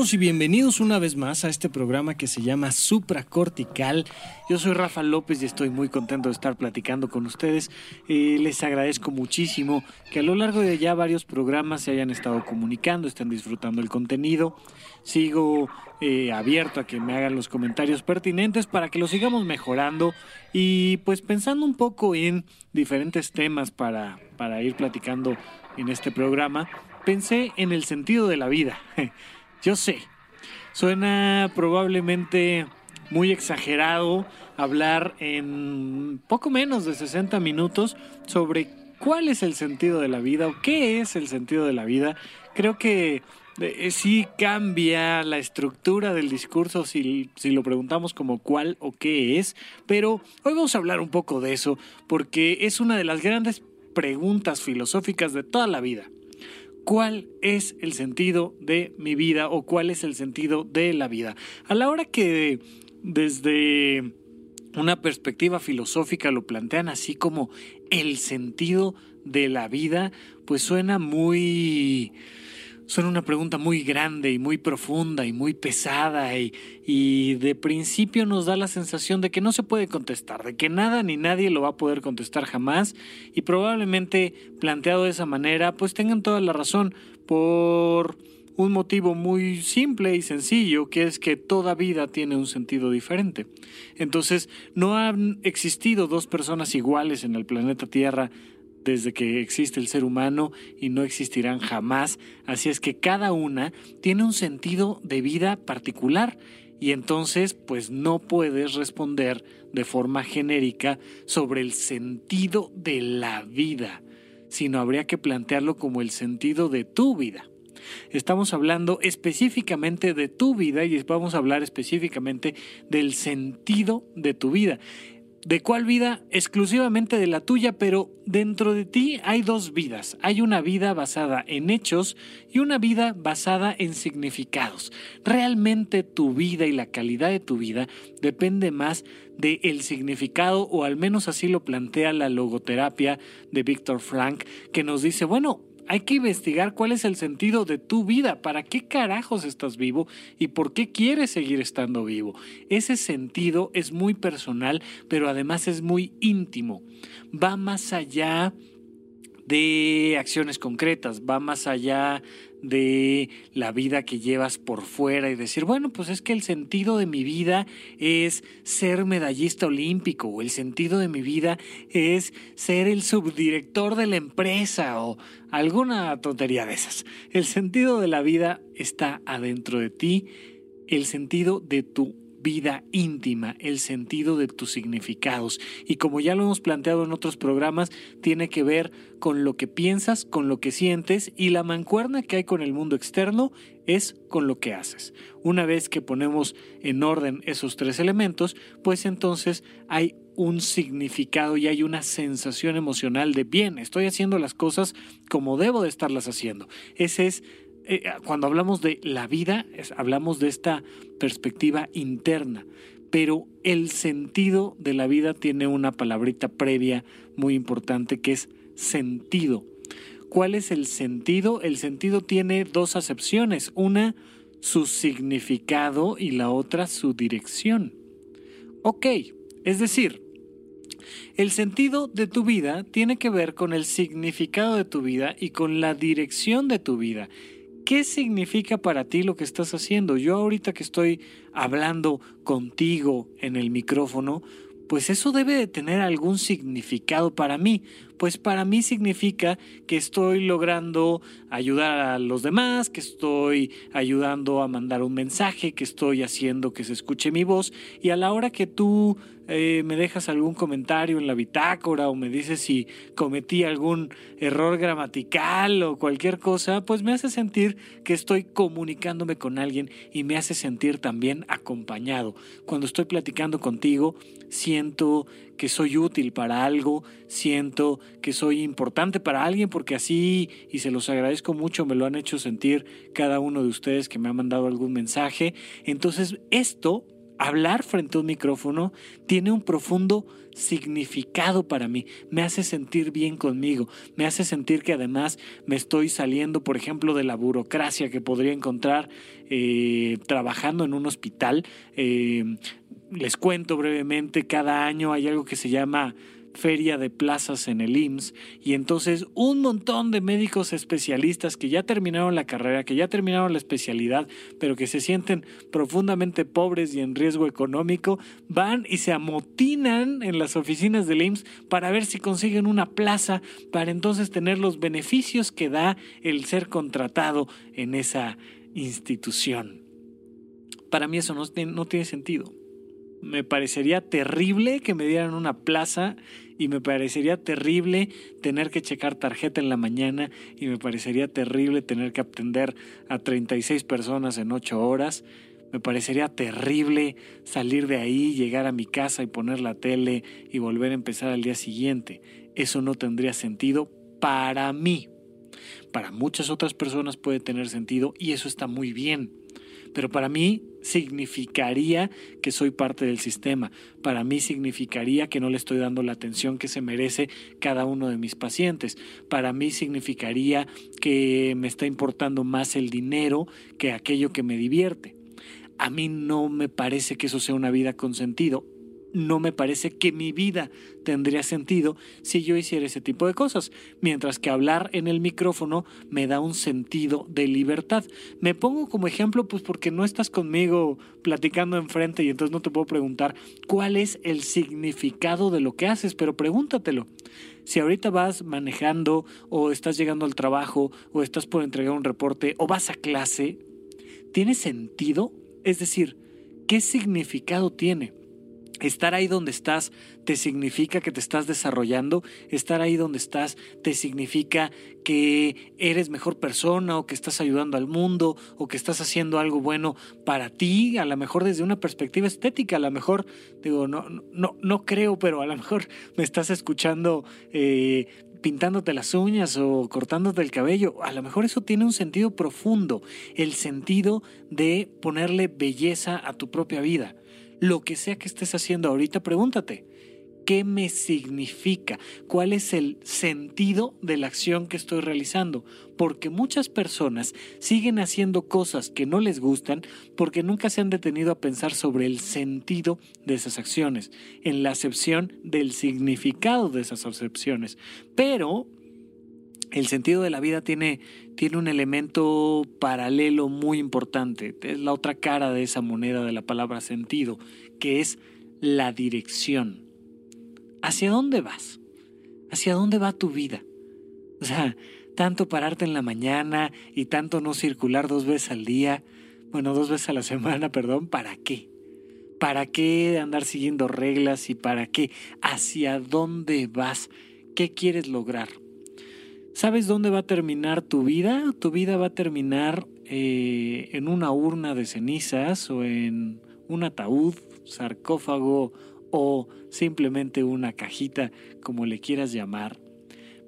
todos y bienvenidos una vez más a este programa que se llama Supracortical. Yo soy Rafa López y estoy muy contento de estar platicando con ustedes. Eh, les agradezco muchísimo que a lo largo de ya varios programas se hayan estado comunicando, estén disfrutando el contenido. Sigo eh, abierto a que me hagan los comentarios pertinentes para que lo sigamos mejorando y pues pensando un poco en diferentes temas para, para ir platicando en este programa, pensé en el sentido de la vida. Yo sé, suena probablemente muy exagerado hablar en poco menos de 60 minutos sobre cuál es el sentido de la vida o qué es el sentido de la vida. Creo que eh, sí cambia la estructura del discurso si, si lo preguntamos como cuál o qué es, pero hoy vamos a hablar un poco de eso porque es una de las grandes preguntas filosóficas de toda la vida cuál es el sentido de mi vida o cuál es el sentido de la vida. A la hora que desde una perspectiva filosófica lo plantean así como el sentido de la vida, pues suena muy son una pregunta muy grande y muy profunda y muy pesada y, y, de principio nos da la sensación de que no se puede contestar, de que nada ni nadie lo va a poder contestar jamás y probablemente planteado de esa manera pues tengan toda la razón por un motivo muy simple y sencillo, que es que toda vida tiene un sentido diferente. Entonces, no han existido dos personas iguales en el planeta Tierra desde que existe el ser humano y no existirán jamás, así es que cada una tiene un sentido de vida particular y entonces pues no puedes responder de forma genérica sobre el sentido de la vida, sino habría que plantearlo como el sentido de tu vida. Estamos hablando específicamente de tu vida y vamos a hablar específicamente del sentido de tu vida. ¿De cuál vida? Exclusivamente de la tuya, pero dentro de ti hay dos vidas. Hay una vida basada en hechos y una vida basada en significados. Realmente tu vida y la calidad de tu vida depende más del significado, o al menos así lo plantea la logoterapia de Víctor Frank, que nos dice, bueno, hay que investigar cuál es el sentido de tu vida, para qué carajos estás vivo y por qué quieres seguir estando vivo. Ese sentido es muy personal, pero además es muy íntimo. Va más allá de acciones concretas, va más allá de la vida que llevas por fuera y decir, bueno, pues es que el sentido de mi vida es ser medallista olímpico o el sentido de mi vida es ser el subdirector de la empresa o alguna tontería de esas. El sentido de la vida está adentro de ti, el sentido de tu vida íntima, el sentido de tus significados. Y como ya lo hemos planteado en otros programas, tiene que ver con lo que piensas, con lo que sientes y la mancuerna que hay con el mundo externo es con lo que haces. Una vez que ponemos en orden esos tres elementos, pues entonces hay un significado y hay una sensación emocional de bien, estoy haciendo las cosas como debo de estarlas haciendo. Ese es eh, cuando hablamos de la vida, hablamos de esta perspectiva interna, pero el sentido de la vida tiene una palabrita previa muy importante que es sentido. ¿Cuál es el sentido? El sentido tiene dos acepciones, una su significado y la otra su dirección. Ok, es decir, el sentido de tu vida tiene que ver con el significado de tu vida y con la dirección de tu vida. ¿Qué significa para ti lo que estás haciendo? Yo ahorita que estoy hablando contigo en el micrófono, pues eso debe de tener algún significado para mí, pues para mí significa que estoy logrando ayudar a los demás, que estoy ayudando a mandar un mensaje, que estoy haciendo que se escuche mi voz y a la hora que tú eh, me dejas algún comentario en la bitácora o me dices si cometí algún error gramatical o cualquier cosa, pues me hace sentir que estoy comunicándome con alguien y me hace sentir también acompañado. Cuando estoy platicando contigo, siento que soy útil para algo, siento que soy importante para alguien porque así, y se los agradezco mucho, me lo han hecho sentir cada uno de ustedes que me ha mandado algún mensaje. Entonces, esto hablar frente a un micrófono tiene un profundo significado para mí, me hace sentir bien conmigo, me hace sentir que además me estoy saliendo, por ejemplo, de la burocracia que podría encontrar eh, trabajando en un hospital. Eh, les cuento brevemente, cada año hay algo que se llama feria de plazas en el IMSS y entonces un montón de médicos especialistas que ya terminaron la carrera, que ya terminaron la especialidad, pero que se sienten profundamente pobres y en riesgo económico, van y se amotinan en las oficinas del IMSS para ver si consiguen una plaza para entonces tener los beneficios que da el ser contratado en esa institución. Para mí eso no, no tiene sentido me parecería terrible que me dieran una plaza y me parecería terrible tener que checar tarjeta en la mañana y me parecería terrible tener que atender a 36 personas en 8 horas. Me parecería terrible salir de ahí, llegar a mi casa y poner la tele y volver a empezar al día siguiente. Eso no tendría sentido para mí. Para muchas otras personas puede tener sentido y eso está muy bien pero para mí significaría que soy parte del sistema, para mí significaría que no le estoy dando la atención que se merece cada uno de mis pacientes, para mí significaría que me está importando más el dinero que aquello que me divierte. A mí no me parece que eso sea una vida con sentido no me parece que mi vida tendría sentido si yo hiciera ese tipo de cosas, mientras que hablar en el micrófono me da un sentido de libertad. Me pongo como ejemplo pues porque no estás conmigo platicando enfrente y entonces no te puedo preguntar cuál es el significado de lo que haces, pero pregúntatelo. Si ahorita vas manejando o estás llegando al trabajo o estás por entregar un reporte o vas a clase, ¿tiene sentido? Es decir, ¿qué significado tiene? Estar ahí donde estás te significa que te estás desarrollando, estar ahí donde estás te significa que eres mejor persona o que estás ayudando al mundo o que estás haciendo algo bueno para ti, a lo mejor desde una perspectiva estética, a lo mejor, digo, no, no, no creo, pero a lo mejor me estás escuchando eh, pintándote las uñas o cortándote el cabello, a lo mejor eso tiene un sentido profundo, el sentido de ponerle belleza a tu propia vida lo que sea que estés haciendo ahorita, pregúntate, ¿qué me significa? ¿Cuál es el sentido de la acción que estoy realizando? Porque muchas personas siguen haciendo cosas que no les gustan porque nunca se han detenido a pensar sobre el sentido de esas acciones, en la acepción del significado de esas acepciones. Pero el sentido de la vida tiene, tiene un elemento paralelo muy importante. Es la otra cara de esa moneda de la palabra sentido, que es la dirección. ¿Hacia dónde vas? ¿Hacia dónde va tu vida? O sea, tanto pararte en la mañana y tanto no circular dos veces al día, bueno, dos veces a la semana, perdón, ¿para qué? ¿Para qué andar siguiendo reglas y para qué? ¿Hacia dónde vas? ¿Qué quieres lograr? ¿Sabes dónde va a terminar tu vida? Tu vida va a terminar eh, en una urna de cenizas o en un ataúd, sarcófago o simplemente una cajita, como le quieras llamar.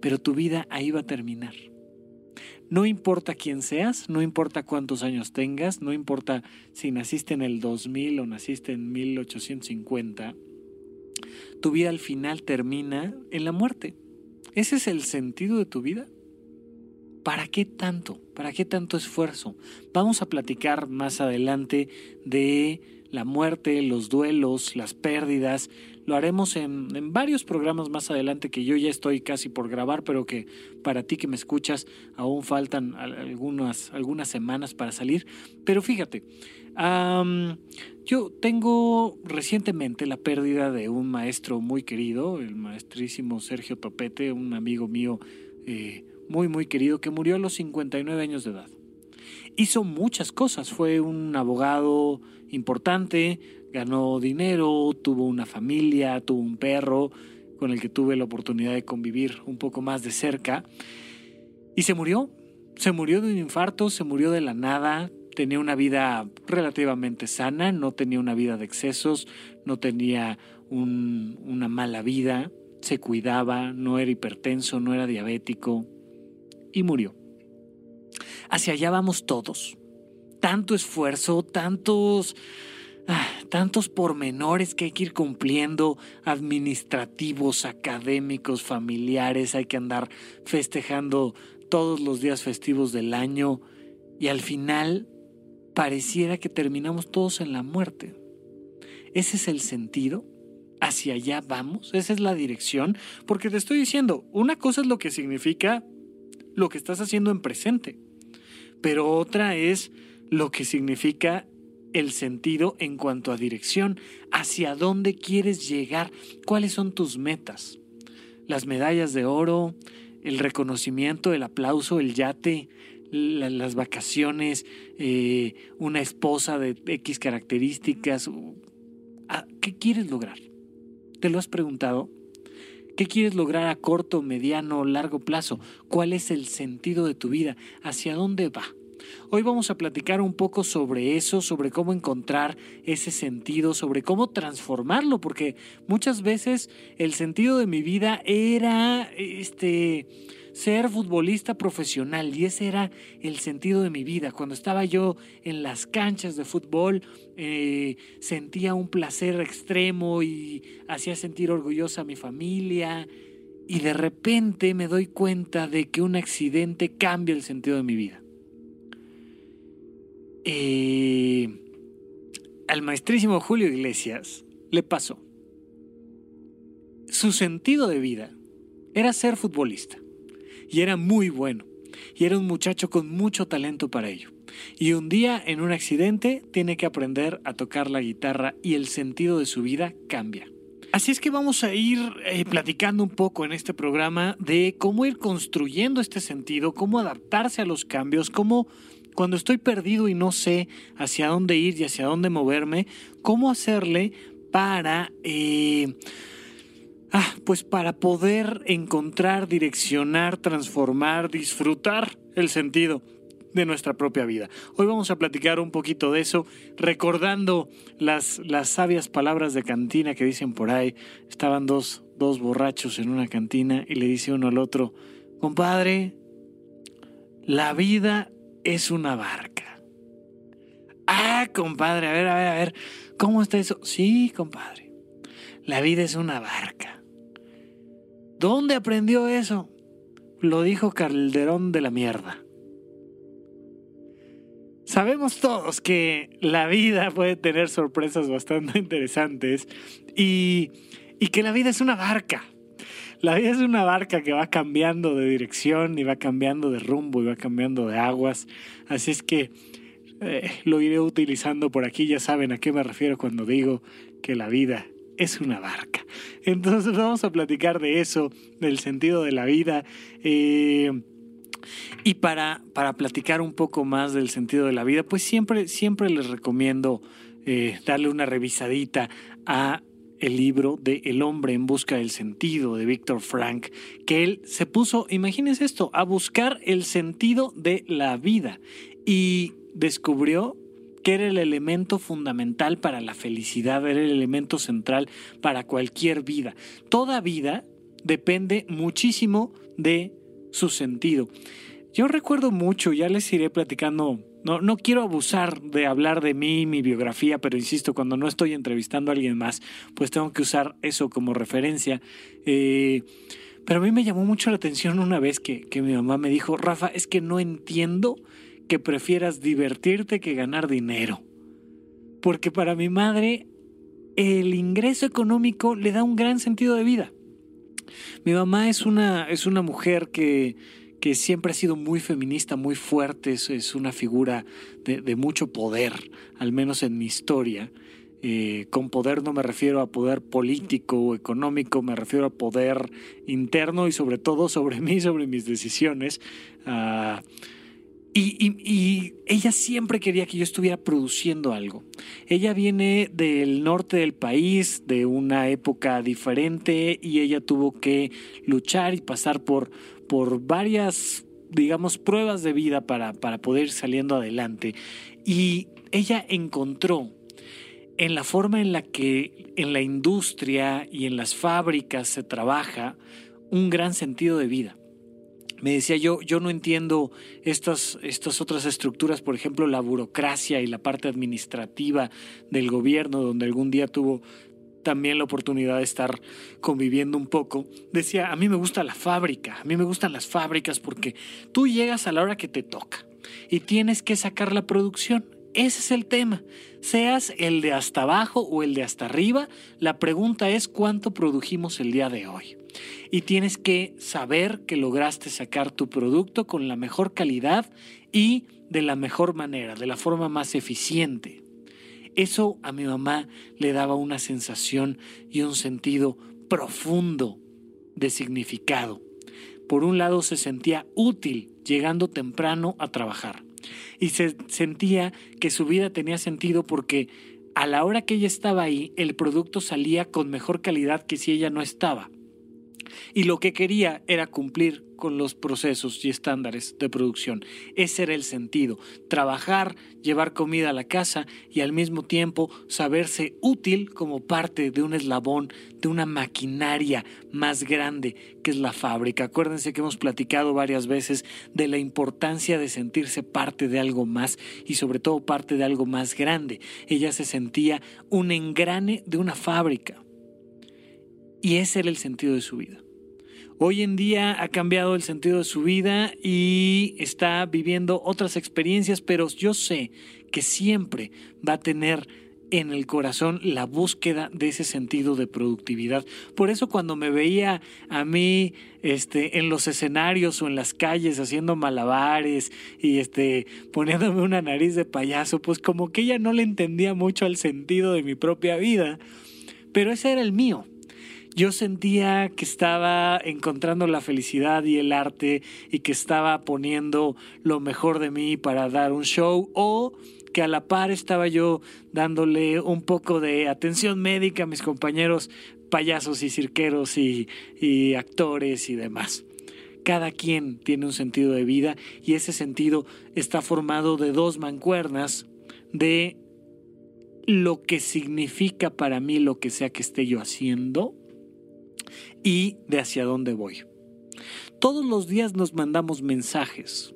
Pero tu vida ahí va a terminar. No importa quién seas, no importa cuántos años tengas, no importa si naciste en el 2000 o naciste en 1850, tu vida al final termina en la muerte. ¿Ese es el sentido de tu vida? ¿Para qué tanto? ¿Para qué tanto esfuerzo? Vamos a platicar más adelante de la muerte, los duelos, las pérdidas. Lo haremos en, varios programas más adelante que yo ya estoy casi por grabar, pero que para ti que me escuchas aún faltan algunas, algunas semanas para salir. Pero fíjate, yo tengo recientemente la pérdida de un maestro muy querido, el maestrísimo Sergio Topete, un amigo mío eh, muy, muy querido, que murió a los 59 años de edad. Hizo muchas cosas, fue un abogado importante, ganó dinero, tuvo una familia, tuvo un perro con el que tuve la oportunidad de convivir un poco más de cerca. Y se murió, se murió de un infarto, se murió de la nada, tenía una vida relativamente sana, no tenía una vida de excesos, no tenía una mala vida, se cuidaba, no era hipertenso, no era diabético y murió. Hacia allá vamos todos. Tanto esfuerzo, tantos ah, tantos pormenores que hay que ir cumpliendo, administrativos, académicos, familiares, hay que andar festejando todos los días festivos del año y al final pareciera que terminamos todos en la muerte. Ese es el sentido. Hacia allá vamos. Esa es la dirección. Porque te estoy diciendo, una cosa es lo que significa lo que estás haciendo en presente. Pero otra es lo que significa el sentido en cuanto a dirección. Hacia dónde quieres llegar. ¿Cuáles son tus metas? Las medallas de oro, el reconocimiento, el aplauso, el yate, las vacaciones, eh, una esposa de X características. Ah, ¿Qué quieres lograr? ¿Te lo has preguntado? ¿Qué quieres lograr a corto, mediano, largo plazo? ¿Cuál es el sentido de tu vida? ¿Hacia dónde va? Hoy vamos a platicar un poco sobre eso, sobre cómo encontrar ese sentido, sobre cómo transformarlo, porque muchas veces el sentido de mi vida era este ser futbolista profesional y ese era el sentido de mi vida. Cuando estaba yo en las canchas de fútbol eh, sentía un placer extremo y hacía sentir orgullosa a mi familia y de repente me doy cuenta de que un accidente cambia el sentido de mi vida. Eh, al maestrísimo Julio Iglesias le pasó. Su sentido de vida era ser futbolista y era muy bueno. Y era un muchacho con mucho talento para ello. Y un día, en un accidente, tiene que aprender a tocar la guitarra y el sentido de su vida cambia. Así es que vamos a ir eh, platicando un poco en este programa de cómo ir construyendo este sentido, cómo adaptarse a los cambios, cómo cuando estoy perdido y no sé hacia dónde ir y hacia dónde moverme, cómo hacerle para... Eh, Ah, pues para poder encontrar, direccionar, transformar, disfrutar el sentido de nuestra propia vida. Hoy vamos a platicar un poquito de eso, recordando las, las sabias palabras de cantina que dicen por ahí. Estaban dos, dos borrachos en una cantina y le dice uno al otro, compadre, la vida es una barca. Ah, compadre, a ver, a ver, a ver, ¿cómo está eso? Sí, compadre, la vida es una barca. ¿Dónde aprendió eso? Lo dijo Calderón de la mierda. Sabemos todos que la vida puede tener sorpresas bastante interesantes y, y que la vida es una barca. La vida es una barca que va cambiando de dirección y va cambiando de rumbo y va cambiando de aguas. Así es que eh, lo iré utilizando por aquí. Ya saben a qué me refiero cuando digo que la vida es una barca. Entonces vamos a platicar de eso, del sentido de la vida. Eh, y para, para platicar un poco más del sentido de la vida, pues siempre, siempre les recomiendo eh, darle una revisadita a el libro de El hombre en busca del sentido de Víctor Frank, que él se puso, imagínense esto, a buscar el sentido de la vida y descubrió que era el elemento fundamental para la felicidad, era el elemento central para cualquier vida. Toda vida depende muchísimo de su sentido. Yo recuerdo mucho, ya les iré platicando, no, no quiero abusar de hablar de mí, mi biografía, pero insisto, cuando no estoy entrevistando a alguien más, pues tengo que usar eso como referencia. Eh, pero a mí me llamó mucho la atención una vez que, que mi mamá me dijo, Rafa, es que no entiendo que prefieras divertirte que ganar dinero. Porque para mi madre el ingreso económico le da un gran sentido de vida. Mi mamá es una, es una mujer que, que siempre ha sido muy feminista, muy fuerte, es, una figura de, mucho poder, al menos en mi historia. Eh, con poder no me refiero a poder político o económico, me refiero a poder interno y sobre todo sobre mí, sobre mis decisiones. Ah, y, ella siempre quería que yo estuviera produciendo algo. Ella viene del norte del país, de una época diferente, y ella tuvo que luchar y pasar por, por varias, digamos, pruebas de vida para, para poder ir saliendo adelante. Y ella encontró en la forma en la que en la industria y en las fábricas se trabaja un gran sentido de vida me decía yo, yo no entiendo estas, estas otras estructuras, por ejemplo, la burocracia y la parte administrativa del gobierno, donde algún día tuvo también la oportunidad de estar conviviendo un poco. Decía, a mí me gusta la fábrica, a mí me gustan las fábricas porque tú llegas a la hora que te toca y tienes que sacar la producción. Ese es el tema. Seas el de hasta abajo o el de hasta arriba, la pregunta es cuánto produjimos el día de hoy y tienes que saber que lograste sacar tu producto con la mejor calidad y de la mejor manera, de la forma más eficiente. Eso a mi mamá le daba una sensación y un sentido profundo de significado. Por un lado se sentía útil llegando temprano a trabajar y se sentía que su vida tenía sentido porque a la hora que ella estaba ahí el producto salía con mejor calidad que si ella no estaba y lo que quería era cumplir con los procesos y estándares de producción. Ese era el sentido, trabajar, llevar comida a la casa y al mismo tiempo saberse útil como parte de un eslabón, de una maquinaria más grande que es la fábrica. Acuérdense que hemos platicado varias veces de la importancia de sentirse parte de algo más y sobre todo parte de algo más grande. Ella se sentía un engrane de una fábrica. Y ese era el sentido de su vida. Hoy en día ha cambiado el sentido de su vida y está viviendo otras experiencias, pero yo sé que siempre va a tener en el corazón la búsqueda de ese sentido de productividad. Por eso cuando me veía a mí este, en los escenarios o en las calles haciendo malabares y este, poniéndome una nariz de payaso, pues como que ella no le entendía mucho al sentido de mi propia vida, pero ese era el mío yo sentía que estaba encontrando la felicidad y el arte y que estaba poniendo lo mejor de mí para dar un show o que a la par estaba yo dándole un poco de atención médica a mis compañeros payasos y cirqueros y, actores y demás. Cada quien tiene un sentido de vida y ese sentido está formado de dos mancuernas de lo que significa para mí lo que sea que esté yo haciendo y de hacia dónde voy. Todos los días nos mandamos mensajes.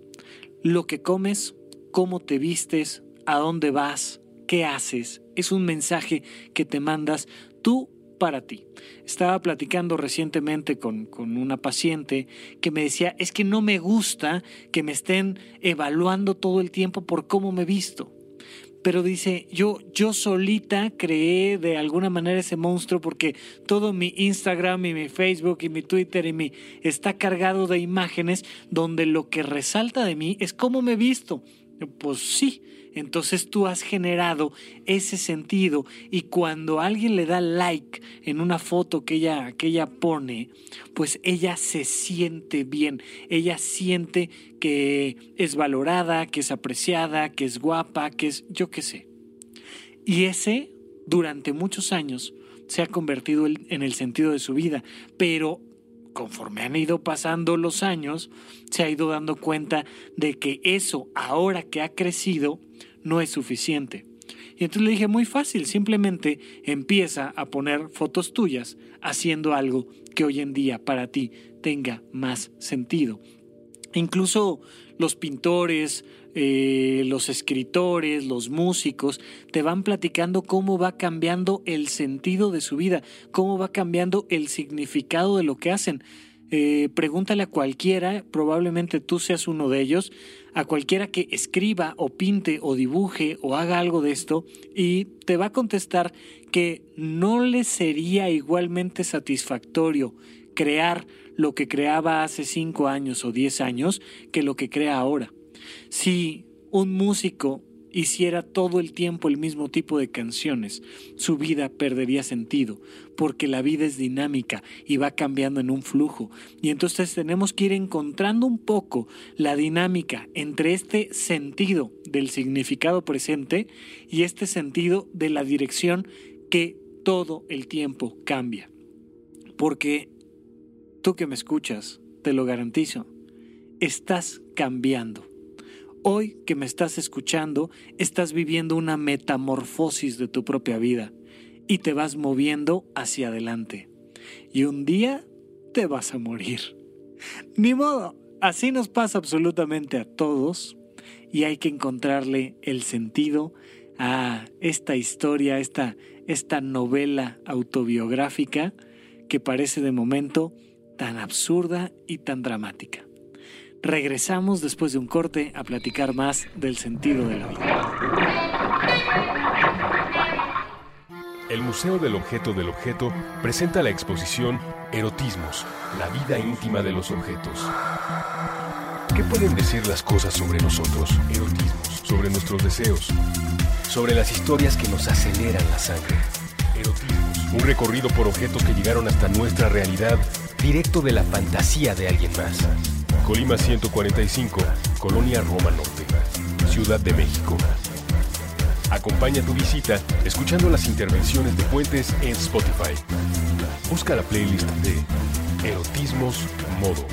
Lo que comes, cómo te vistes, a dónde vas, qué haces, es un mensaje que te mandas tú para ti. Estaba platicando recientemente con, con, una paciente que me decía, es que no me gusta que me estén evaluando todo el tiempo por cómo me visto pero dice, yo, yo solita creé de alguna manera ese monstruo porque todo mi Instagram y mi Facebook y mi Twitter y mi está cargado de imágenes donde lo que resalta de mí es cómo me he visto. Pues sí, entonces tú has generado ese sentido y cuando alguien le da like en una foto que ella, que ella pone, pues ella se siente bien, ella siente que es valorada, que es apreciada, que es guapa, que es yo qué sé. Y ese, durante muchos años, se ha convertido en el sentido de su vida, pero conforme han ido pasando los años, se ha ido dando cuenta de que eso, ahora que ha crecido, no es suficiente. Y entonces le dije, muy fácil, simplemente empieza a poner fotos tuyas haciendo algo que hoy en día para ti tenga más sentido. Incluso los pintores, eh, los escritores, los músicos, te van platicando cómo va cambiando el sentido de su vida, cómo va cambiando el significado de lo que hacen. Eh, pregúntale a cualquiera, probablemente tú seas uno de ellos, a cualquiera que escriba o pinte o dibuje o haga algo de esto y te va a contestar que no le sería igualmente satisfactorio crear lo que creaba hace cinco años o diez años que lo que crea ahora. Si un músico hiciera todo el tiempo el mismo tipo de canciones, su vida perdería sentido, porque la vida es dinámica y va cambiando en un flujo. Y entonces tenemos que ir encontrando un poco la dinámica entre este sentido del significado presente y este sentido de la dirección que todo el tiempo cambia. Porque tú que me escuchas, te lo garantizo, estás cambiando Hoy que me estás escuchando, estás viviendo una metamorfosis de tu propia vida y te vas moviendo hacia adelante. Y un día te vas a morir. Ni modo, así nos pasa absolutamente a todos y hay que encontrarle el sentido a esta historia, esta, esta novela autobiográfica que parece de momento tan absurda y tan dramática. Regresamos después de un corte a platicar más del sentido de la vida. El Museo del Objeto del Objeto presenta la exposición Erotismos, la vida íntima de los objetos. ¿Qué pueden decir las cosas sobre nosotros? Erotismos, sobre nuestros deseos, sobre las historias que nos aceleran la sangre. Erotismos, un recorrido por objetos que llegaron hasta nuestra realidad, directo de la fantasía de alguien más. Colima 145, Colonia Roma Norte, Ciudad de México. Acompaña tu visita escuchando las intervenciones de Puentes en Spotify. Busca la playlist de Erotismos Modo.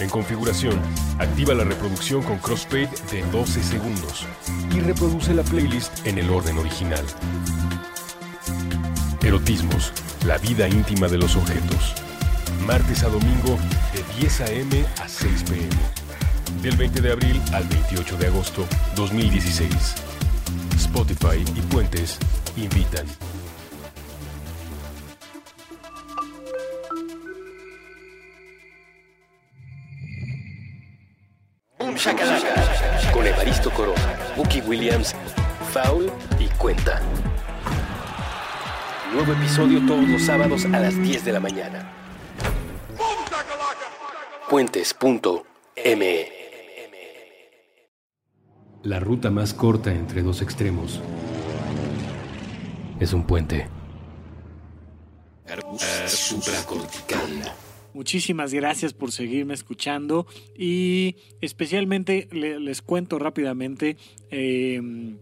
En configuración, activa la reproducción con crossfade de 12 segundos y reproduce la playlist en el orden original. Erotismos, la vida íntima de los objetos martes a domingo 10 a.m. a 6 p.m. Del 20 de abril al 28 de agosto 2016. Spotify y Puentes invitan. Un shakalaka con Evaristo Corona, Bucky Williams, Foul y Cuenta. Nuevo episodio todos los sábados a las 10 de la mañana puentes.me. La ruta más corta entre dos extremos es un puente. Muchísimas gracias por seguirme escuchando y especialmente les cuento rápidamente, em,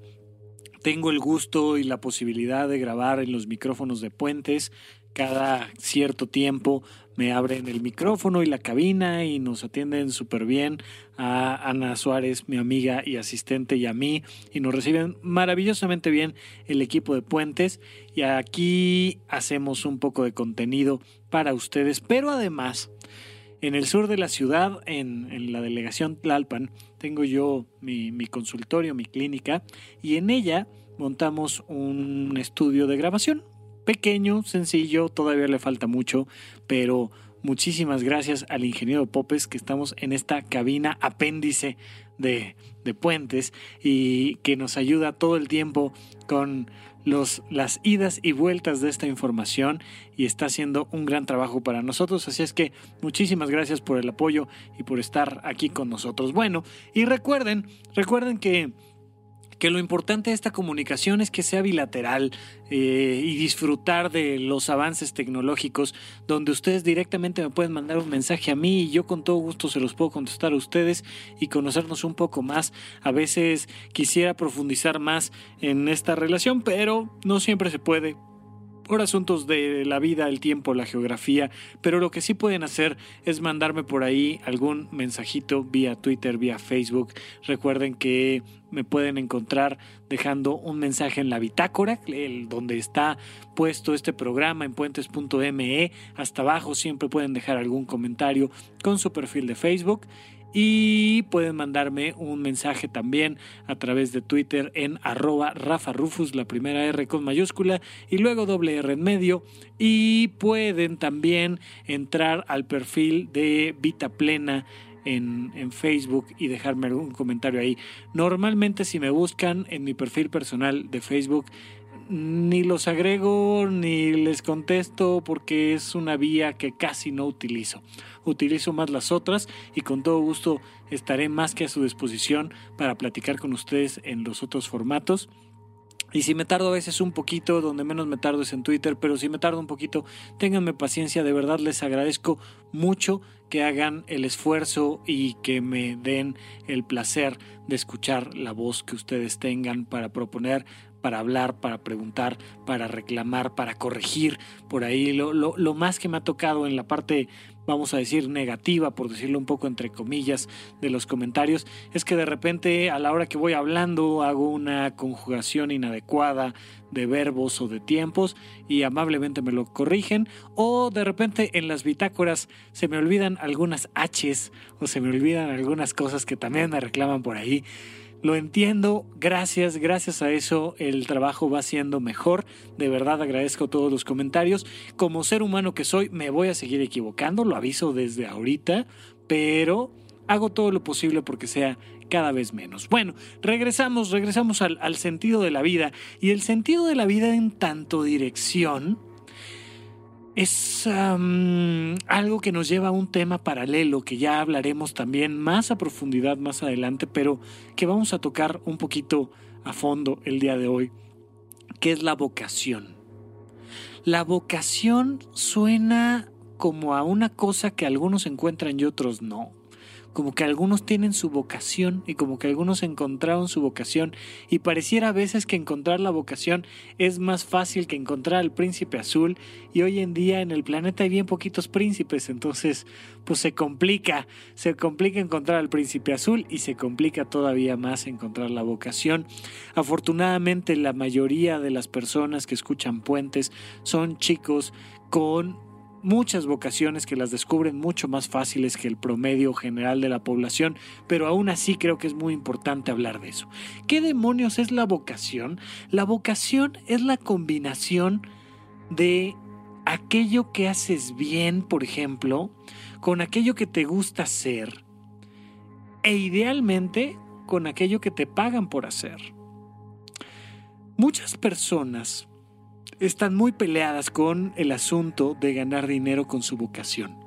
tengo el gusto y la posibilidad de grabar en los micrófonos de puentes cada cierto tiempo me abren el micrófono y la cabina y nos atienden súper bien a Ana Suárez, mi amiga y asistente, y a mí, y nos reciben maravillosamente bien el equipo de Puentes. Y aquí hacemos un poco de contenido para ustedes, pero además, en el sur de la ciudad, en, la delegación Tlalpan, tengo yo mi, mi consultorio, mi clínica, y en ella montamos un estudio de grabación, pequeño, sencillo, todavía le falta mucho, pero muchísimas gracias al ingeniero Popes que estamos en esta cabina apéndice de, de puentes y que nos ayuda todo el tiempo con los, las idas y vueltas de esta información y está haciendo un gran trabajo para nosotros. Así es que muchísimas gracias por el apoyo y por estar aquí con nosotros. Bueno, y recuerden, recuerden que que lo importante de esta comunicación es que sea bilateral eh, y disfrutar de los avances tecnológicos, donde ustedes directamente me pueden mandar un mensaje a mí y yo con todo gusto se los puedo contestar a ustedes y conocernos un poco más. A veces quisiera profundizar más en esta relación, pero no siempre se puede por asuntos de la vida, el tiempo, la geografía, pero lo que sí pueden hacer es mandarme por ahí algún mensajito vía Twitter, vía Facebook. Recuerden que me pueden encontrar dejando un mensaje en la bitácora, el, donde está puesto este programa en puentes.me. Hasta abajo siempre pueden dejar algún comentario con su perfil de Facebook y pueden mandarme un mensaje también a través de Twitter en arroba Rafa Rufus, la primera R con mayúscula y luego doble R en medio. Y pueden también entrar al perfil de Vita Plena en, en, Facebook y dejarme algún comentario ahí. Normalmente si me buscan en mi perfil personal de Facebook ni los agrego ni les contesto porque es una vía que casi no utilizo. Utilizo más las otras y con todo gusto estaré más que a su disposición para platicar con ustedes en los otros formatos. Y si me tardo a veces un poquito, donde menos me tardo es en Twitter, pero si me tardo un poquito, ténganme paciencia, de verdad les agradezco mucho que hagan el esfuerzo y que me den el placer de escuchar la voz que ustedes tengan para proponer para hablar, para preguntar, para reclamar, para corregir. Por ahí lo, más que me ha tocado en la parte, vamos a decir, negativa, por decirlo un poco entre comillas, de los comentarios, es que de repente a la hora que voy hablando hago una conjugación inadecuada de verbos o de tiempos y amablemente me lo corrigen. O de repente en las bitácoras se me olvidan algunas Hs o se me olvidan algunas cosas que también me reclaman por ahí. Lo entiendo, gracias, gracias a eso el trabajo va siendo mejor. De verdad agradezco todos los comentarios. Como ser humano que soy, me voy a seguir equivocando, lo aviso desde ahorita, pero hago todo lo posible porque sea cada vez menos. Bueno, regresamos, regresamos al, al sentido de la vida. Y el sentido de la vida en tanto dirección es algo que nos lleva a un tema paralelo que ya hablaremos también más a profundidad más adelante, pero que vamos a tocar un poquito a fondo el día de hoy, que es la vocación. La vocación suena como a una cosa que algunos encuentran y otros no como que algunos tienen su vocación y como que algunos encontraron su vocación y pareciera a veces que encontrar la vocación es más fácil que encontrar al príncipe azul y hoy en día en el planeta hay bien poquitos príncipes, entonces pues se complica, se complica encontrar al príncipe azul y se complica todavía más encontrar la vocación. Afortunadamente la mayoría de las personas que escuchan puentes son chicos con muchas vocaciones que las descubren mucho más fáciles que el promedio general de la población, pero aún así creo que es muy importante hablar de eso. ¿Qué demonios es la vocación? La vocación es la combinación de aquello que haces bien, por ejemplo, con aquello que te gusta hacer e idealmente con aquello que te pagan por hacer. Muchas personas están muy peleadas con el asunto de ganar dinero con su vocación.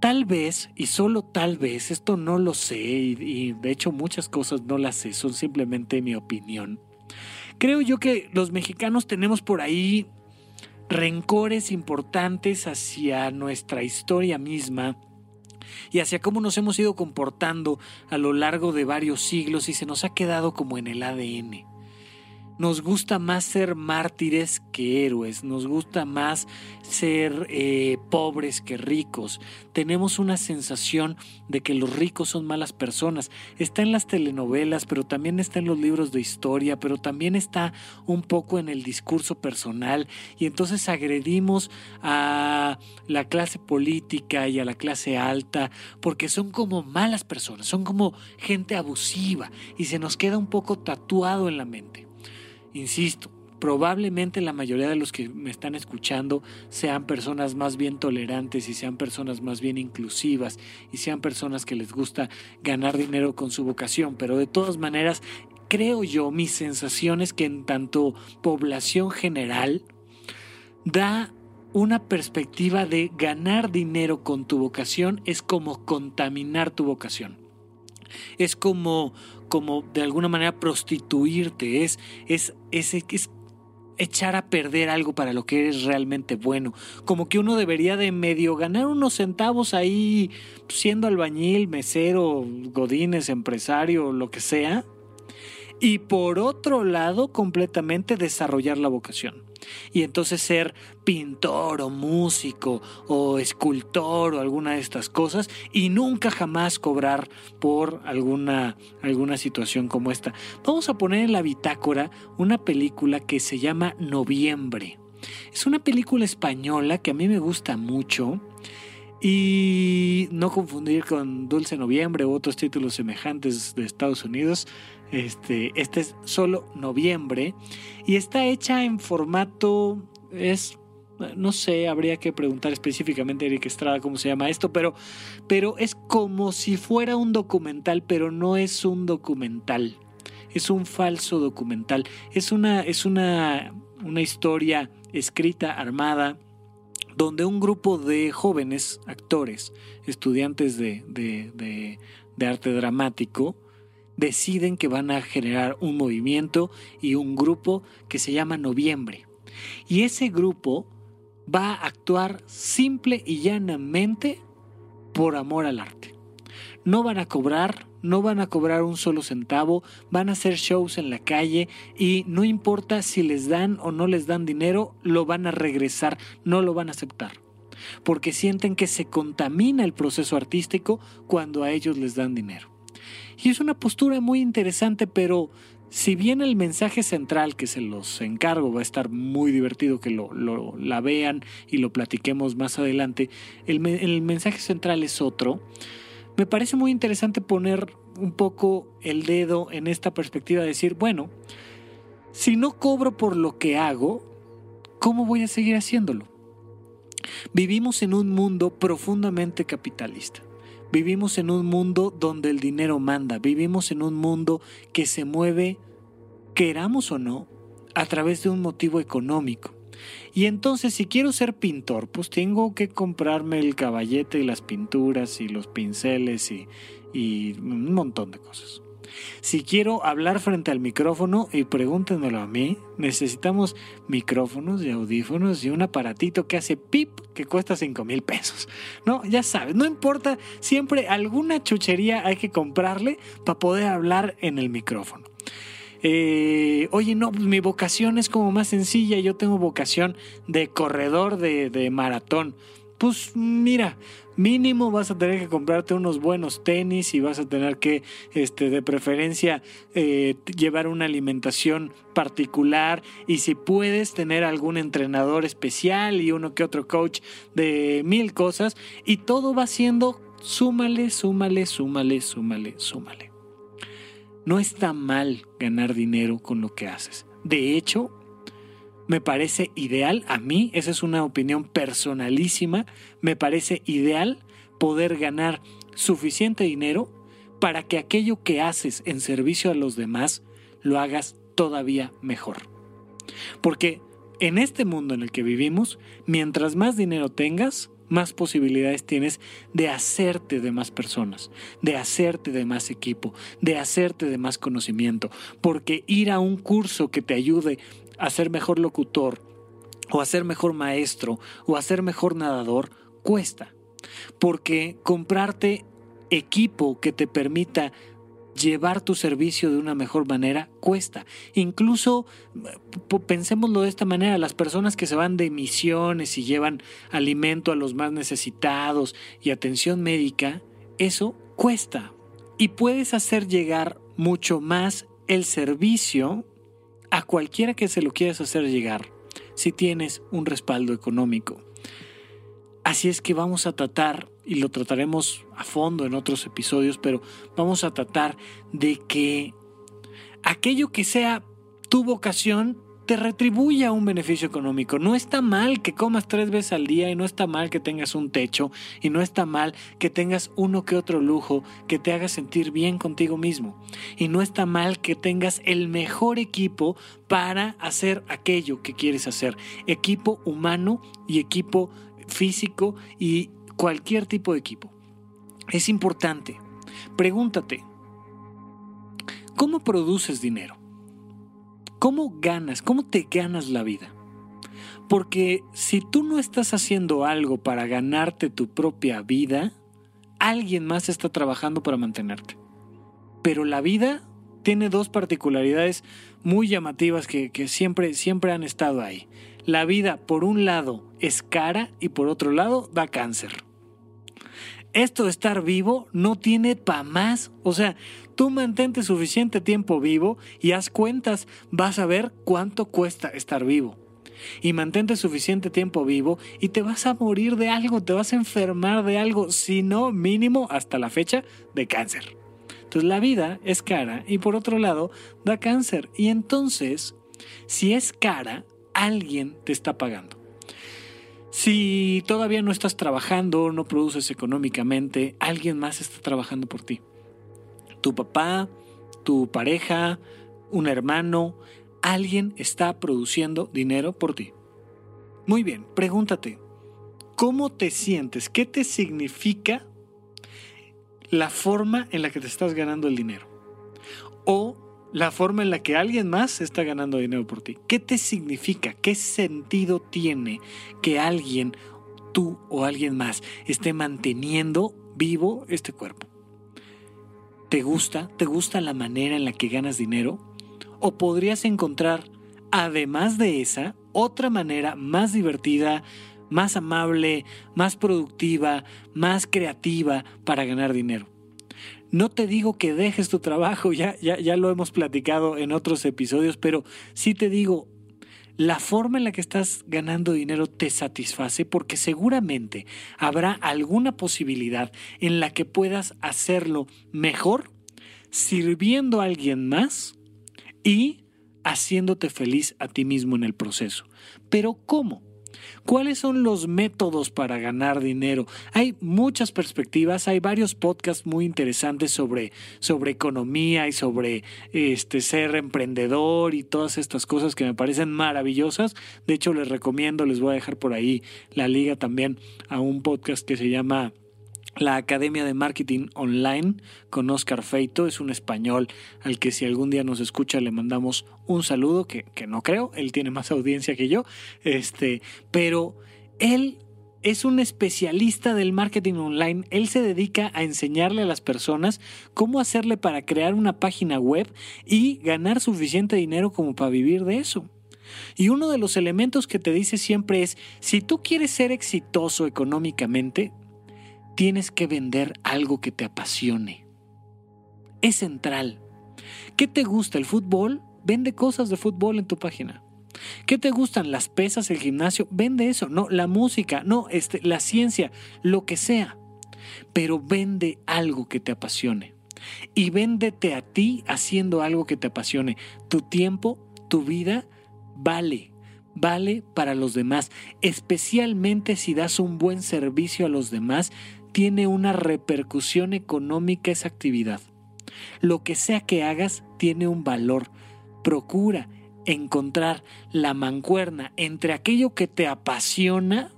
Tal vez, y solo tal vez, esto no lo sé, y, de hecho muchas cosas no las sé, son simplemente mi opinión. Creo yo que los mexicanos tenemos por ahí rencores importantes hacia nuestra historia misma y hacia cómo nos hemos ido comportando a lo largo de varios siglos y se nos ha quedado como en el ADN. Nos gusta más ser mártires que héroes, nos gusta más ser eh, pobres que ricos. Tenemos una sensación de que los ricos son malas personas. Está en las telenovelas, pero también está en los libros de historia, pero también está un poco en el discurso personal y entonces agredimos a la clase política y a la clase alta porque son como malas personas, son como gente abusiva y se nos queda un poco tatuado en la mente. Insisto, probablemente la mayoría de los que me están escuchando sean personas más bien tolerantes y sean personas más bien inclusivas y sean personas que les gusta ganar dinero con su vocación, pero de todas maneras creo yo, mi sensación es que en tanto población general da una perspectiva de ganar dinero con tu vocación es como contaminar tu vocación. Es como como de alguna manera prostituirte, es, es, es, es echar a perder algo para lo que eres realmente bueno. Como que uno debería de medio ganar unos centavos ahí siendo albañil, mesero, godines, empresario, lo que sea. Y por otro lado, completamente desarrollar la vocación y entonces ser pintor o músico o escultor o alguna de estas cosas y nunca jamás cobrar por alguna, alguna situación como esta. Vamos a poner en la bitácora una película que se llama Noviembre. Es una película española que a mí me gusta mucho. Y no confundir con Dulce Noviembre u otros títulos semejantes de Estados Unidos. Este, este es solo noviembre y está hecha en formato, es, no sé, habría que preguntar específicamente a Eric Estrada cómo se llama esto, pero, pero es como si fuera un documental, pero no es un documental. es un falso documental, es una, es una, una historia escrita, armada, donde un grupo de jóvenes actores, estudiantes de, de, de, arte dramático, deciden que van a generar un movimiento y un grupo que se llama Noviembre. Y ese grupo va a actuar simple y llanamente por amor al arte. No van a cobrar, no van a cobrar un solo centavo, van a hacer shows en la calle y no importa si les dan o no les dan dinero, lo van a regresar, no lo van a aceptar. Porque sienten que se contamina el proceso artístico cuando a ellos les dan dinero. Y es una postura muy interesante, pero si bien el mensaje central que se los encargo va a estar muy divertido que lo, la vean y lo platiquemos más adelante, el, el mensaje central es otro. Me parece muy interesante poner un poco el dedo en esta perspectiva de decir, bueno, si no cobro por lo que hago, ¿cómo voy a seguir haciéndolo? Vivimos en un mundo profundamente capitalista. Vivimos en un mundo donde el dinero manda. Vivimos en un mundo que se mueve, queramos o no, a través de un motivo económico. Y entonces si quiero ser pintor, pues tengo que comprarme el caballete y las pinturas y los pinceles y, y un montón de cosas. Si quiero hablar frente al micrófono, y pregúntenmelo a mí, necesitamos micrófonos y audífonos y un aparatito que hace pip que cuesta 5 mil pesos. No, ya sabes, no importa, siempre alguna chuchería hay que comprarle para poder hablar en el micrófono. Eh, oye, no, pues mi vocación es como más sencilla, yo tengo vocación de corredor de, de maratón. Pues mira, mínimo vas a tener que comprarte unos buenos tenis y vas a tener que, este, de preferencia, eh, llevar una alimentación particular y si puedes tener algún entrenador especial y uno que otro coach de mil cosas y todo va siendo súmale, súmale, súmale, súmale, súmale. No está mal ganar dinero con lo que haces. De hecho, me parece ideal, a mí, esa es una opinión personalísima, me parece ideal poder ganar suficiente dinero para que aquello que haces en servicio a los demás lo hagas todavía mejor. Porque en este mundo en el que vivimos, mientras más dinero tengas, más posibilidades tienes de hacerte de más personas, de hacerte de más equipo, de hacerte de más conocimiento, porque ir a un curso que te ayude a ser mejor locutor, o a ser mejor maestro, o a ser mejor nadador, cuesta. Porque comprarte equipo que te permita llevar tu servicio de una mejor manera cuesta. Incluso, pensémoslo de esta manera, las personas que se van de misiones y llevan alimento a los más necesitados y atención médica, eso cuesta. Y puedes hacer llegar mucho más el servicio a cualquiera que se lo quieras hacer llegar si tienes un respaldo económico. Así es que vamos a tratar, y lo trataremos a fondo en otros episodios, pero vamos a tratar de que aquello que sea tu vocación te retribuya un beneficio económico. No está mal que comas tres veces al día y no está mal que tengas un techo y no está mal que tengas uno que otro lujo que te haga sentir bien contigo mismo. Y no está mal que tengas el mejor equipo para hacer aquello que quieres hacer. Equipo humano y equipo físico y cualquier tipo de equipo. Es importante. Pregúntate, ¿cómo produces dinero? ¿Cómo ganas? ¿Cómo te ganas la vida? Porque si tú no estás haciendo algo para ganarte tu propia vida, alguien más está trabajando para mantenerte. Pero la vida tiene dos particularidades muy llamativas que, siempre, siempre han estado ahí. La vida, por un lado, es cara y por otro lado, da cáncer esto de estar vivo no tiene pa' más. O sea, tú mantente suficiente tiempo vivo y haz cuentas, vas a ver cuánto cuesta estar vivo. Y mantente suficiente tiempo vivo y te vas a morir de algo, te vas a enfermar de algo, si no mínimo hasta la fecha de cáncer. Entonces la vida es cara y por otro lado da cáncer. Y entonces, si es cara, alguien te está pagando. Si todavía no estás trabajando, no produces económicamente, alguien más está trabajando por ti. Tu papá, tu pareja, un hermano, alguien está produciendo dinero por ti. Muy bien, pregúntate, ¿cómo te sientes? ¿Qué te significa la forma en la que te estás ganando el dinero? O la forma en la que alguien más está ganando dinero por ti. ¿Qué te significa? ¿Qué sentido tiene que alguien, tú o alguien más, esté manteniendo vivo este cuerpo? ¿Te gusta? ¿Te gusta la manera en la que ganas dinero? ¿O podrías encontrar, además de esa, otra manera más divertida, más amable, más productiva, más creativa para ganar dinero? No te digo que dejes tu trabajo, ya, ya, ya lo hemos platicado en otros episodios, pero sí te digo, la forma en la que estás ganando dinero te satisface porque seguramente habrá alguna posibilidad en la que puedas hacerlo mejor sirviendo a alguien más y haciéndote feliz a ti mismo en el proceso. Pero ¿cómo? ¿Cuáles son los métodos para ganar dinero? Hay muchas perspectivas, hay varios podcasts muy interesantes sobre, sobre economía y sobre este, ser emprendedor y todas estas cosas que me parecen maravillosas. De hecho, les recomiendo, les voy a dejar por ahí la liga también a un podcast que se llama la Academia de Marketing Online con Oscar Feito. Es un español al que si algún día nos escucha le mandamos un saludo, que, que, no creo, él tiene más audiencia que yo, este, pero él es un especialista del marketing online. Él se dedica a enseñarle a las personas cómo hacerle para crear una página web y ganar suficiente dinero como para vivir de eso. Y uno de los elementos que te dice siempre es, si tú quieres ser exitoso económicamente, tienes que vender algo que te apasione. Es central. ¿Qué te gusta el fútbol? Vende cosas de fútbol en tu página. ¿Qué te gustan las pesas, el gimnasio? Vende eso, no la música, no este, la ciencia, lo que sea. Pero vende algo que te apasione. Y véndete a ti haciendo algo que te apasione. Tu tiempo, tu vida, vale vale para los demás, especialmente si das un buen servicio a los demás tiene una repercusión económica esa actividad. Lo que sea que hagas tiene un valor. Procura encontrar la mancuerna entre aquello que te apasiona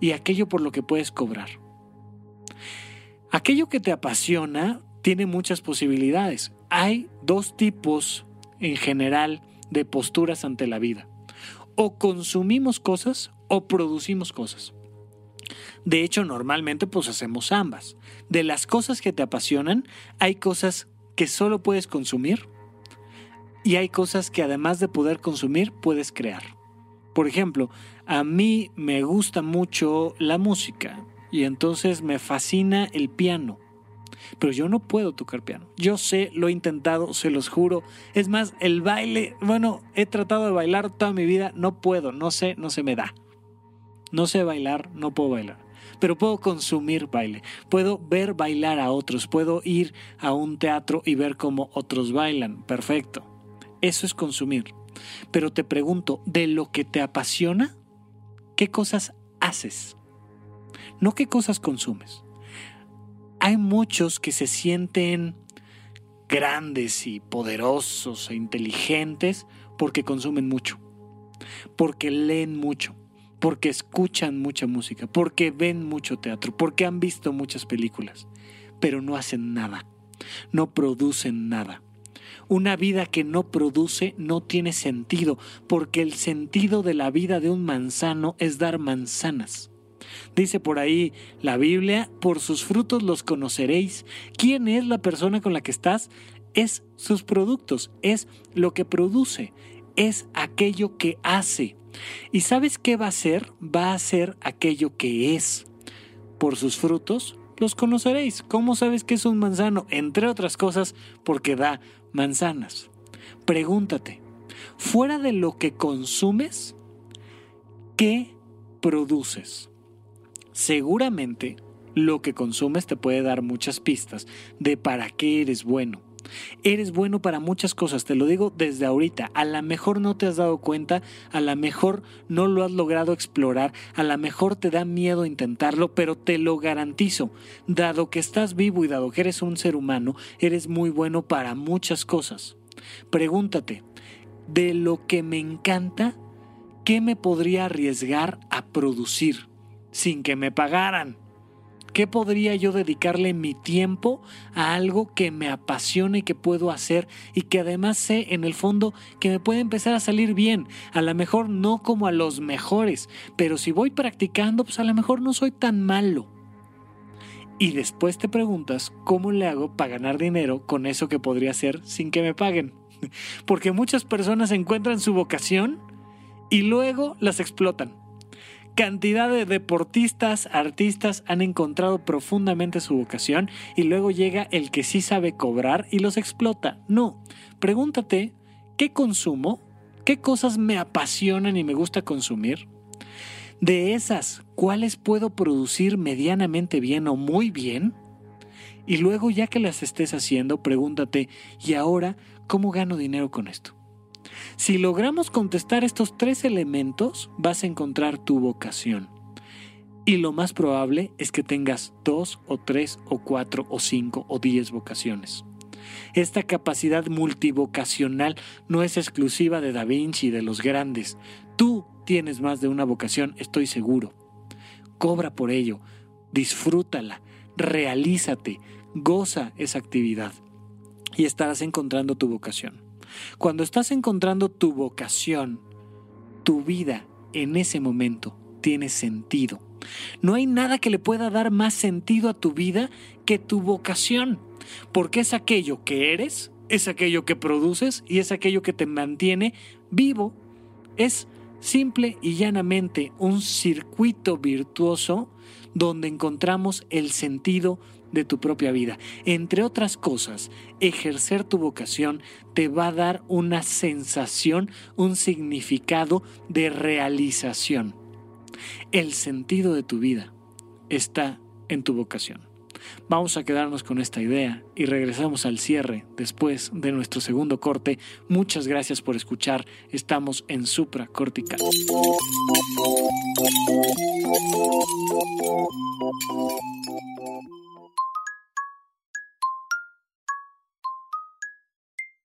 y aquello por lo que puedes cobrar. Aquello que te apasiona tiene muchas posibilidades. Hay dos tipos en general de posturas ante la vida. O consumimos cosas o producimos cosas. De hecho, normalmente pues hacemos ambas. De las cosas que te apasionan, hay cosas que solo puedes consumir y hay cosas que además de poder consumir, puedes crear. Por ejemplo, a mí me gusta mucho la música y entonces me fascina el piano. Pero yo no puedo tocar piano. Yo sé, lo he intentado, se los juro. Es más, el baile, bueno, he tratado de bailar toda mi vida, no puedo, no sé, no se me da. No sé bailar, no puedo bailar pero puedo consumir baile, puedo ver bailar a otros, puedo ir a un teatro y ver cómo otros bailan, perfecto. Eso es consumir. Pero te pregunto, ¿de lo que te apasiona? ¿Qué cosas haces? No qué cosas consumes. Hay muchos que se sienten grandes y poderosos e inteligentes porque consumen mucho, porque leen mucho, porque escuchan mucha música, porque ven mucho teatro, porque han visto muchas películas, pero no hacen nada, no producen nada. Una vida que no produce no tiene sentido, porque el sentido de la vida de un manzano es dar manzanas. Dice por ahí la Biblia, por sus frutos los conoceréis. ¿Quién es la persona con la que estás? Es sus productos, es lo que produce, es aquello que hace. ¿Y sabes qué va a ser? Va a ser aquello que es. Por sus frutos los conoceréis. ¿Cómo sabes que es un manzano? Entre otras cosas, porque da manzanas. Pregúntate, fuera de lo que consumes, ¿qué produces? Seguramente lo que consumes te puede dar muchas pistas de para qué eres bueno Eres bueno para muchas cosas, te lo digo desde ahorita. A lo mejor no te has dado cuenta, a lo mejor no lo has logrado explorar, a lo mejor te da miedo intentarlo, pero te lo garantizo. Dado que estás vivo y dado que eres un ser humano, eres muy bueno para muchas cosas. Pregúntate, de lo que me encanta, ¿qué me podría arriesgar a producir sin que me pagaran? ¿Qué podría yo dedicarle mi tiempo a algo que me apasione y que puedo hacer y que además sé en el fondo que me puede empezar a salir bien? A lo mejor no como a los mejores, pero si voy practicando, pues a lo mejor no soy tan malo. Y después te preguntas cómo le hago para ganar dinero con eso que podría hacer sin que me paguen. Porque muchas personas encuentran su vocación y luego las explotan cantidad de deportistas, artistas han encontrado profundamente su vocación y luego llega el que sí sabe cobrar y los explota. No, pregúntate, ¿qué consumo? ¿Qué cosas me apasionan y me gusta consumir? De esas, ¿cuáles puedo producir medianamente bien o muy bien? Y luego ya que las estés haciendo, pregúntate, ¿y ahora cómo gano dinero con esto? Si logramos contestar estos tres elementos, vas a encontrar tu vocación. Y lo más probable es que tengas dos o tres o cuatro o cinco o diez vocaciones. Esta capacidad multivocacional no es exclusiva de Da Vinci y de los grandes. Tú tienes más de una vocación, estoy seguro. Cobra por ello, disfrútala, realízate, goza esa actividad y estarás encontrando tu vocación. Cuando estás encontrando tu vocación, tu vida en ese momento tiene sentido. No hay nada que le pueda dar más sentido a tu vida que tu vocación, porque es aquello que eres, es aquello que produces y es aquello que te mantiene vivo. Es simple y llanamente un circuito virtuoso donde encontramos el sentido de tu propia vida. Entre otras cosas, ejercer tu vocación te va a dar una sensación, un significado de realización. El sentido de tu vida está en tu vocación. Vamos a quedarnos con esta idea y regresamos al cierre después de nuestro segundo corte. Muchas gracias por escuchar. Estamos en Supra Cortical.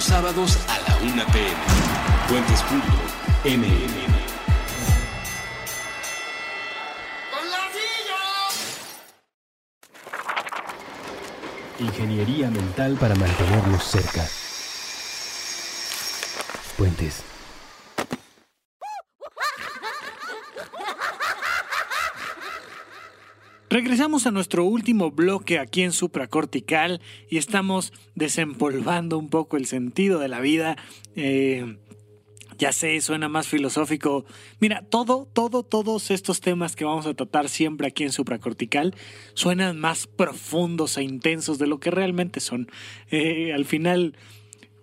los sábados a la 1 pm. Puentes.mmm. Ingeniería mental para mantenerlos cerca. Puentes. Regresamos a nuestro último bloque aquí en Supracortical y estamos desempolvando un poco el sentido de la vida. Eh, ya sé, suena más filosófico. Mira, todo, todo, todos estos temas que vamos a tratar siempre aquí en Supracortical suenan más profundos e intensos de lo que realmente son. Eh, al final,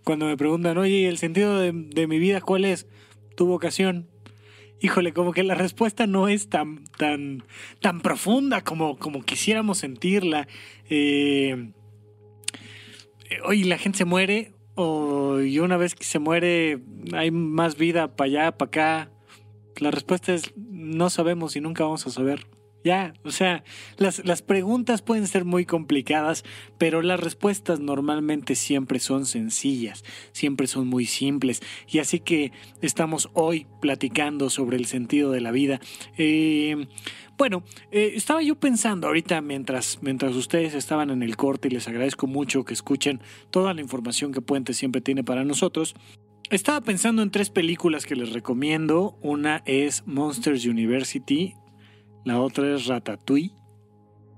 cuando me preguntan, oye, ¿el sentido de, de mi vida cuál es? Tu vocación híjole, como que la respuesta no es tan, tan, tan profunda como, como quisiéramos sentirla. Eh, oye, la gente se muere, o y una vez que se muere hay más vida para allá, para acá. La respuesta es no sabemos y nunca vamos a saber. Ya, o sea, las, las, preguntas pueden ser muy complicadas, pero las respuestas normalmente siempre son sencillas, siempre son muy simples. Y así que estamos hoy platicando sobre el sentido de la vida. Eh, bueno, eh, estaba yo pensando ahorita mientras, mientras ustedes estaban en el corte y les agradezco mucho que escuchen toda la información que Puente siempre tiene para nosotros. Estaba pensando en tres películas que les recomiendo. Una es Monsters University, la otra es Ratatouille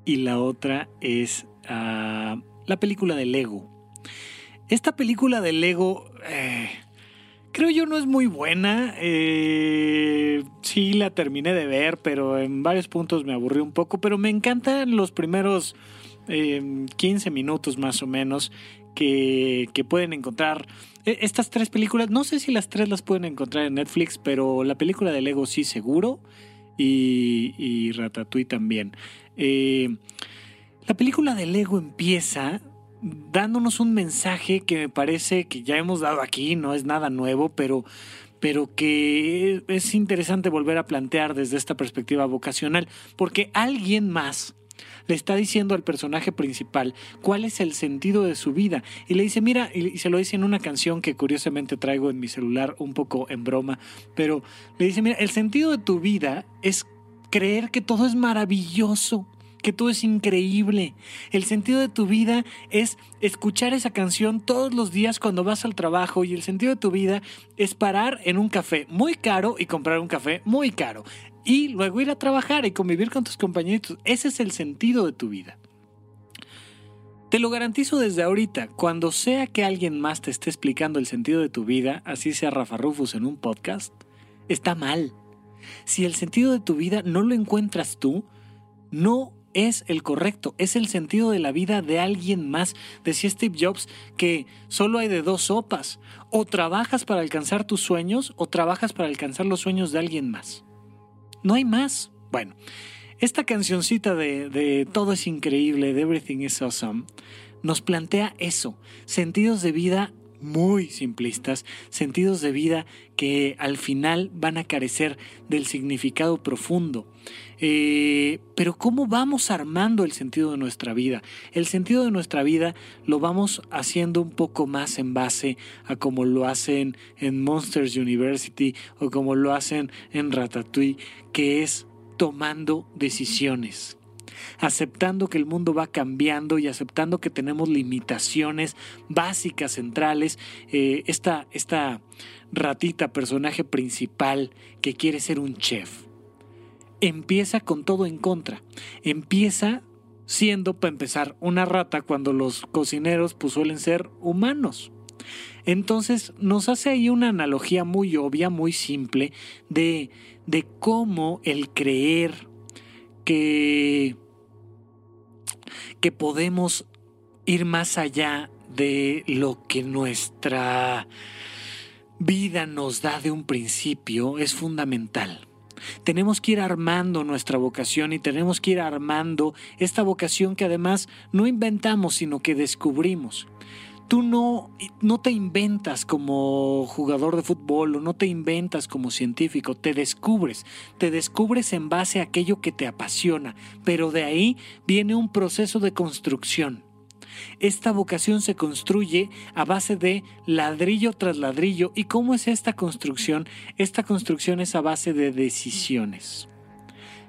y la otra es ah, la película de Lego. Esta película de Lego eh, creo yo no es muy buena. Eh, sí la terminé de ver, pero en varios puntos me aburrí un poco, pero me encantan los primeros 15 eh, minutos más o menos que, que pueden encontrar e, estas tres películas. No sé si las tres las pueden encontrar en Netflix, pero la película de Lego sí seguro y, y Ratatouille también. Eh, la película de Lego empieza dándonos un mensaje que me parece que ya hemos dado aquí, no es nada nuevo, pero, pero que es interesante volver a plantear desde esta perspectiva vocacional, porque alguien más le está diciendo al personaje principal cuál es el sentido de su vida. Y le dice, mira, y se lo dice en una canción que curiosamente traigo en mi celular un poco en broma, pero le dice, mira, el sentido de tu vida es creer que todo es maravilloso que todo es increíble. El sentido de tu vida es escuchar esa canción todos los días cuando vas al trabajo y el sentido de tu vida es parar en un café muy caro y comprar un café muy caro y luego ir a trabajar y convivir con tus compañeros. Ese es el sentido de tu vida. Te lo garantizo desde ahorita, cuando sea que alguien más te esté explicando el sentido de tu vida, así sea Rafa Rufus en un podcast, está mal. Si el sentido de tu vida no lo encuentras tú, no es el correcto, es el sentido de la vida de alguien más. Decía Steve Jobs que solo hay de dos sopas, o trabajas para alcanzar tus sueños o trabajas para alcanzar los sueños de alguien más. No hay más. Bueno, esta cancioncita de, Todo es increíble, de Everything is Awesome, nos plantea eso, sentidos de vida muy simplistas, sentidos de vida que al final van a carecer del significado profundo. Eh, pero ¿cómo vamos armando el sentido de nuestra vida? El sentido de nuestra vida lo vamos haciendo un poco más en base a como lo hacen en Monsters University o como lo hacen en Ratatouille, que es tomando decisiones aceptando que el mundo va cambiando y aceptando que tenemos limitaciones básicas, centrales. Eh, esta, esta ratita, personaje principal que quiere ser un chef, empieza con todo en contra. Empieza siendo, para empezar, una rata cuando los cocineros pues, suelen ser humanos. Entonces nos hace ahí una analogía muy obvia, muy simple, de, de cómo el creer que que podemos ir más allá de lo que nuestra vida nos da de un principio es fundamental. Tenemos que ir armando nuestra vocación y tenemos que ir armando esta vocación que además no inventamos, sino que descubrimos. Tú no, no te inventas como jugador de fútbol o no te inventas como científico, te descubres, te descubres en base a aquello que te apasiona, pero de ahí viene un proceso de construcción. Esta vocación se construye a base de ladrillo tras ladrillo. ¿Y cómo es esta construcción? Esta construcción es a base de decisiones.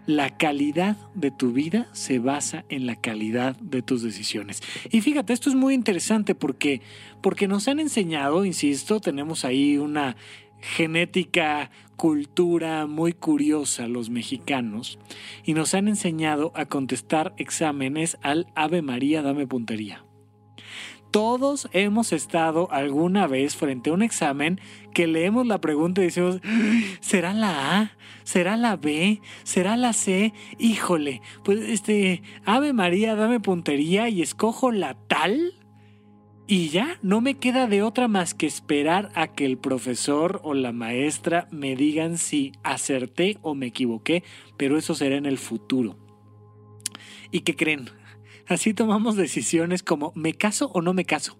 La calidad de tu vida se basa en la calidad de tus decisiones. Y fíjate, esto es muy interesante porque, porque nos han enseñado, insisto, tenemos ahí una genética, cultura muy curiosa los mexicanos y nos han enseñado a contestar exámenes al Ave María, dame puntería. Todos hemos estado alguna vez frente a un examen que leemos la pregunta y decimos, ¿será la A? ¿Será la B? ¿Será la C? Híjole, pues este, Ave María, dame puntería y escojo la tal. Y ya, no me queda de otra más que esperar a que el profesor o la maestra me digan si acerté o me equivoqué, pero eso será en el futuro. ¿Y qué creen? Así tomamos decisiones como ¿me caso o no me caso?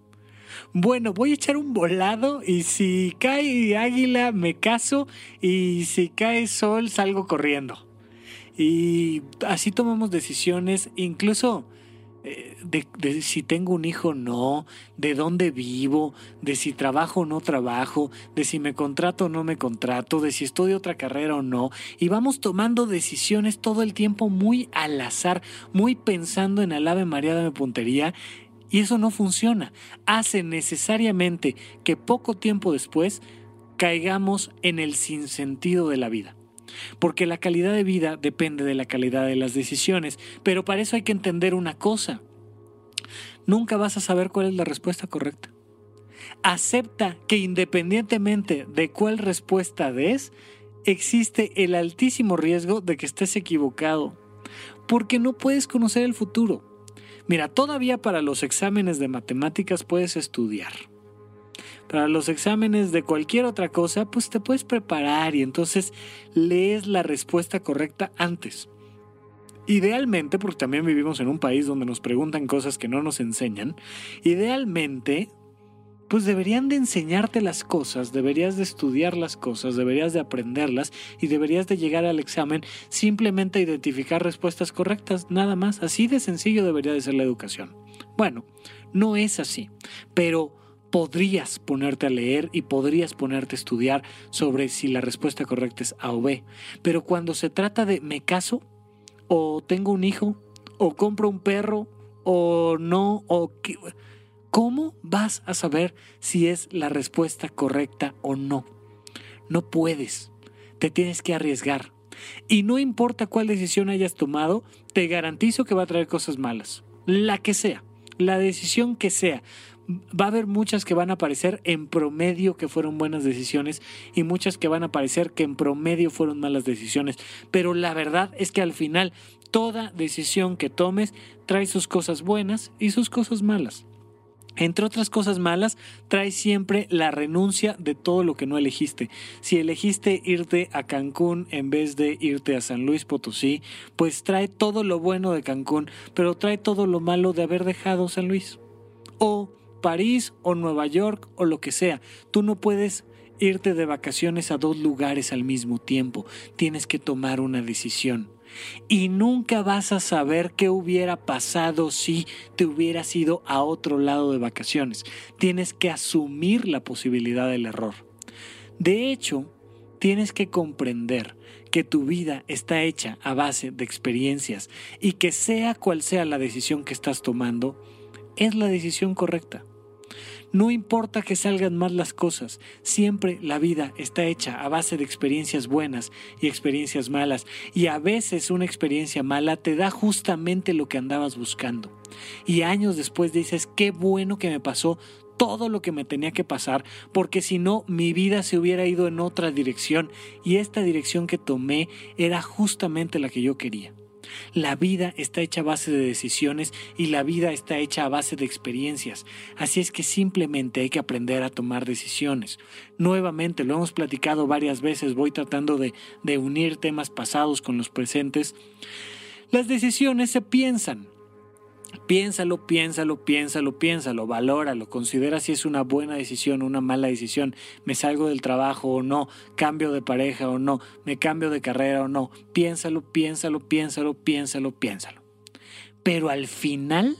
Bueno, voy a echar un volado y si cae águila me caso y si cae sol salgo corriendo. Y así tomamos decisiones, incluso eh, de, si tengo un hijo o no, de dónde vivo, de si trabajo o no trabajo, de si me contrato o no me contrato, de si estudio otra carrera o no. Y vamos tomando decisiones todo el tiempo muy al azar, muy pensando en el Ave María de puntería. Y eso no funciona. Hace necesariamente que poco tiempo después caigamos en el sinsentido de la vida porque la calidad de vida depende de la calidad de las decisiones, pero para eso hay que entender una cosa. Nunca vas a saber cuál es la respuesta correcta. Acepta que independientemente de cuál respuesta des, existe el altísimo riesgo de que estés equivocado, porque no puedes conocer el futuro. Mira, todavía para los exámenes de matemáticas puedes estudiar para los exámenes de cualquier otra cosa, pues te puedes preparar y entonces lees la respuesta correcta antes. Idealmente, porque también vivimos en un país donde nos preguntan cosas que no nos enseñan, idealmente, pues deberían de enseñarte las cosas, deberías de estudiar las cosas, deberías de aprenderlas y deberías de llegar al examen simplemente a identificar respuestas correctas, nada más. Así de sencillo debería de ser la educación. Bueno, no es así, pero podrías ponerte a leer y podrías ponerte a estudiar sobre si la respuesta correcta es A o B. Pero cuando se trata de me caso, o tengo un hijo, o compro un perro, o no, o ¿cómo vas a saber si es la respuesta correcta o no? No puedes. Te tienes que arriesgar. Y no importa cuál decisión hayas tomado, te garantizo que va a traer cosas malas. La que sea. La decisión que sea va a haber muchas que van a aparecer en promedio que fueron buenas decisiones y muchas que van a aparecer que en promedio fueron malas decisiones. Pero la verdad es que al final toda decisión que tomes trae sus cosas buenas y sus cosas malas. Entre otras cosas malas, trae siempre la renuncia de todo lo que no elegiste. Si elegiste irte a Cancún en vez de irte a San Luis Potosí, pues trae todo lo bueno de Cancún, pero trae todo lo malo de haber dejado San Luis. O París o Nueva York o lo que sea. Tú no puedes irte de vacaciones a dos lugares al mismo tiempo. Tienes que tomar una decisión. Y nunca vas a saber qué hubiera pasado si te hubieras ido a otro lado de vacaciones. Tienes que asumir la posibilidad del error. De hecho, tienes que comprender que tu vida está hecha a base de experiencias y que sea cual sea la decisión que estás tomando, es la decisión correcta. No importa que salgan mal las cosas, siempre la vida está hecha a base de experiencias buenas y experiencias malas, y a veces una experiencia mala te da justamente lo que andabas buscando. Y años después dices, qué bueno que me pasó todo lo que me tenía que pasar, porque si no mi vida se hubiera ido en otra dirección, y esta dirección que tomé era justamente la que yo quería. La vida está hecha a base de decisiones y la vida está hecha a base de experiencias. Así es que simplemente hay que aprender a tomar decisiones. Nuevamente, lo hemos platicado varias veces, voy tratando de, de unir temas pasados con los presentes. Las decisiones se piensan, Piénsalo, piénsalo, piénsalo, piénsalo, valóralo, considera si es una buena decisión o una mala decisión, me salgo del trabajo o no, cambio de pareja o no, me cambio de carrera o no, piénsalo, piénsalo, piénsalo, piénsalo, piénsalo. Pero al final,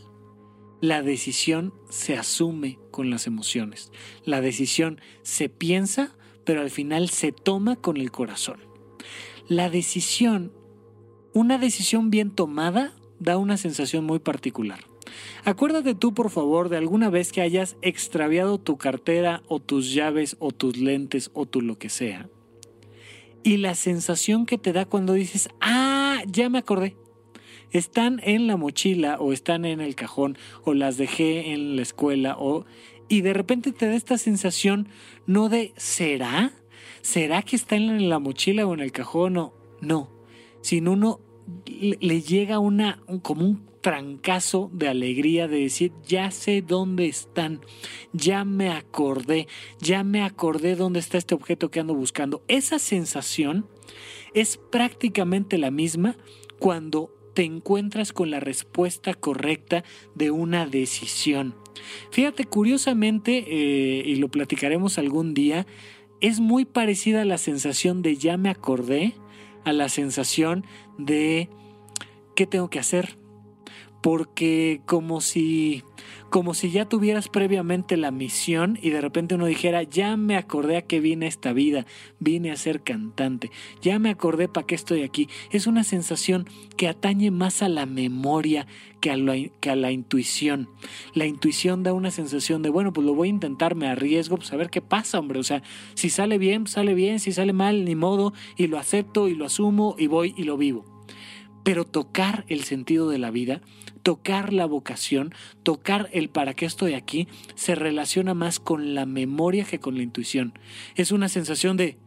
la decisión se asume con las emociones, la decisión se piensa, pero al final se toma con el corazón. La decisión, una decisión bien tomada, da una sensación muy particular. Acuérdate tú, por favor, de alguna vez que hayas extraviado tu cartera o tus llaves o tus lentes o tu lo que sea. Y la sensación que te da cuando dices, ah, ya me acordé. Están en la mochila o están en el cajón o las dejé en la escuela o... Y de repente te da esta sensación no de ¿será? ¿Será que está en la mochila o en el cajón o no? Sino uno le llega una, como un trancazo de alegría de decir, ya sé dónde están, ya me acordé, ya me acordé dónde está este objeto que ando buscando. Esa sensación es prácticamente la misma cuando te encuentras con la respuesta correcta de una decisión. Fíjate, curiosamente, eh, y lo platicaremos algún día, es muy parecida a la sensación de ya me acordé, a la sensación de qué tengo que hacer. Porque como si como si ya tuvieras previamente la misión y de repente uno dijera, ya me acordé a qué vine esta vida, vine a ser cantante, ya me acordé para qué estoy aquí. Es una sensación que atañe más a la memoria que a, la, que a la intuición. La intuición da una sensación de, bueno, pues lo voy a intentar, me arriesgo, pues a ver qué pasa, hombre. O sea, si sale bien, sale bien, si sale mal, ni modo, y lo acepto y lo asumo y voy y lo vivo. Pero tocar el sentido de la vida, tocar la vocación, tocar el para qué estoy aquí, se relaciona más con la memoria que con la intuición. Es una sensación de,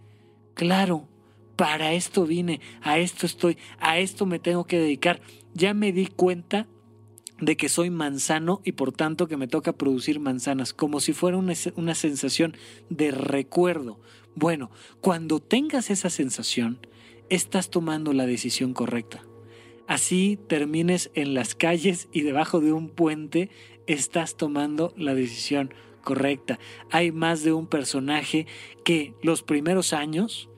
claro, para esto vine, a esto estoy, a esto me tengo que dedicar. Ya me di cuenta de que soy manzano y por tanto que me toca producir manzanas, como si fuera una, una, sensación de recuerdo. Bueno, cuando tengas esa sensación, estás tomando la decisión correcta. Así termines en las calles y debajo de un puente, estás tomando la decisión correcta. Hay más de un personaje que los primeros años,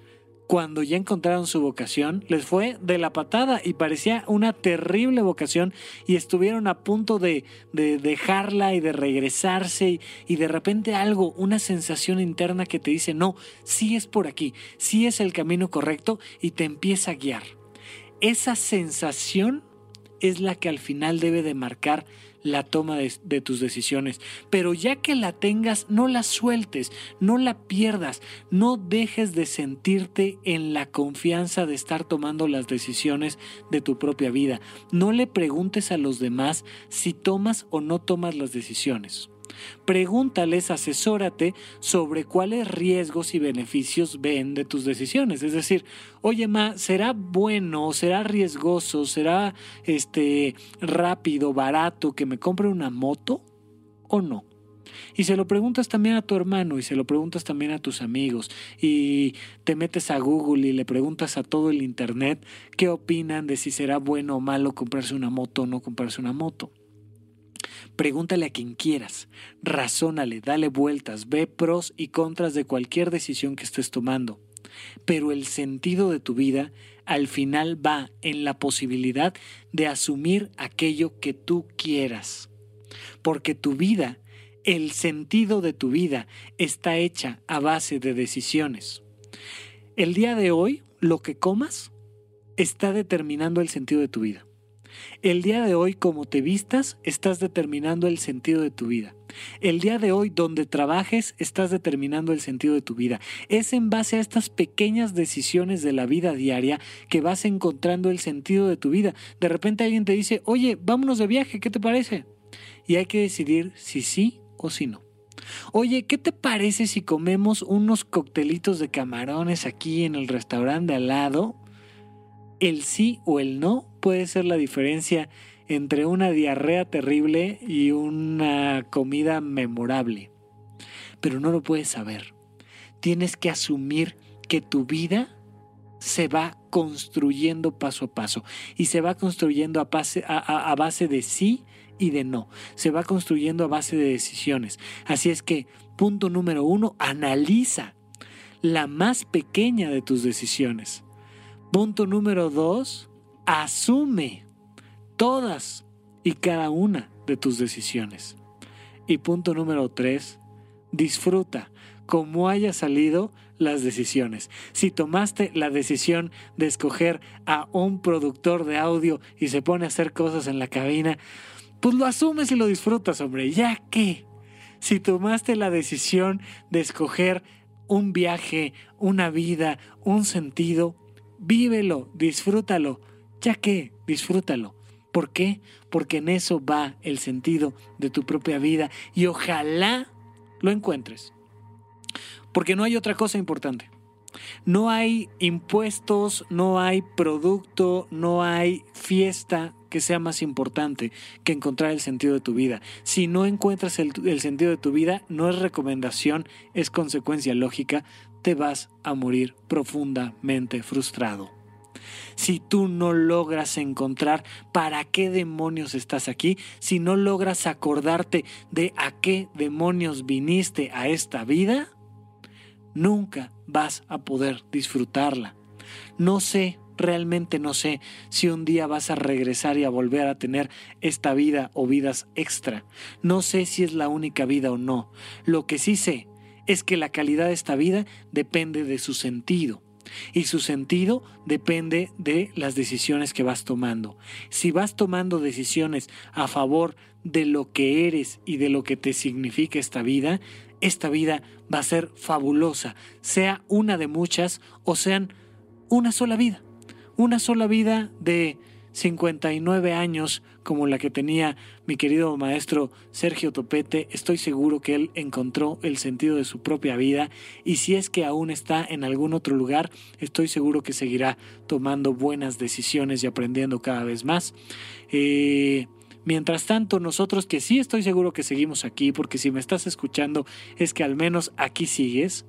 cuando ya encontraron su vocación, les fue de la patada y parecía una terrible vocación y estuvieron a punto de, dejarla y de regresarse y, y, de repente algo, una sensación interna que te dice, no, sí es por aquí, sí es el camino correcto y te empieza a guiar esa sensación es la que al final debe de marcar la toma de, tus decisiones. Pero ya que la tengas, no la sueltes, no la pierdas, no dejes de sentirte en la confianza de estar tomando las decisiones de tu propia vida. No le preguntes a los demás si tomas o no tomas las decisiones. Pregúntales, asesórate sobre cuáles riesgos y beneficios ven de tus decisiones. Es decir, oye, ma, ¿será bueno, será riesgoso, será este rápido, barato que me compre una moto o no? Y se lo preguntas también a tu hermano y se lo preguntas también a tus amigos y te metes a Google y le preguntas a todo el Internet qué opinan de si será bueno o malo comprarse una moto o no comprarse una moto. Pregúntale a quien quieras, razónale, dale vueltas, ve pros y contras de cualquier decisión que estés tomando. Pero el sentido de tu vida al final va en la posibilidad de asumir aquello que tú quieras. Porque tu vida, el sentido de tu vida, está hecha a base de decisiones. El día de hoy, lo que comas está determinando el sentido de tu vida. El día de hoy, como te vistas, estás determinando el sentido de tu vida. El día de hoy, donde trabajes, estás determinando el sentido de tu vida. Es en base a estas pequeñas decisiones de la vida diaria que vas encontrando el sentido de tu vida. De repente alguien te dice, oye, vámonos de viaje, ¿qué te parece? Y hay que decidir si sí o si no. Oye, ¿qué te parece si comemos unos coctelitos de camarones aquí en el restaurante al lado? El sí o el no puede ser la diferencia entre una diarrea terrible y una comida memorable. Pero no lo puedes saber. Tienes que asumir que tu vida se va construyendo paso a paso y se va construyendo a base, a, base de sí y de no. Se va construyendo a base de decisiones. Así es que, punto número uno, analiza la más pequeña de tus decisiones. Punto número dos, asume todas y cada una de tus decisiones. Y punto número tres, disfruta como haya salido las decisiones. Si tomaste la decisión de escoger a un productor de audio y se pone a hacer cosas en la cabina, pues lo asumes y lo disfrutas, hombre. ¿Ya qué? Si tomaste la decisión de escoger un viaje, una vida, un sentido, vívelo, disfrútalo. ¿Ya qué? Disfrútalo. ¿Por qué? Porque en eso va el sentido de tu propia vida y ojalá lo encuentres. Porque no hay otra cosa importante. No hay impuestos, no hay producto, no hay fiesta que sea más importante que encontrar el sentido de tu vida. Si no encuentras el, el, sentido de tu vida, no es recomendación, es consecuencia lógica, te vas a morir profundamente frustrado. Si tú no logras encontrar para qué demonios estás aquí, si no logras acordarte de a qué demonios viniste a esta vida, nunca vas a poder disfrutarla. No sé, realmente no sé si un día vas a regresar y a volver a tener esta vida o vidas extra. No sé si es la única vida o no. Lo que sí sé es que la calidad de esta vida depende de su sentido. Y su sentido depende de las decisiones que vas tomando. Si vas tomando decisiones a favor de lo que eres y de lo que te significa esta vida, esta vida va a ser fabulosa, sea una de muchas o sean una sola vida. Una sola vida de 59 años como la que tenía mi querido maestro Sergio Topete, estoy seguro que él encontró el sentido de su propia vida y si es que aún está en algún otro lugar, estoy seguro que seguirá tomando buenas decisiones y aprendiendo cada vez más. Eh, Mientras tanto, nosotros que sí estoy seguro que seguimos aquí, porque si me estás escuchando es que al menos aquí sigues,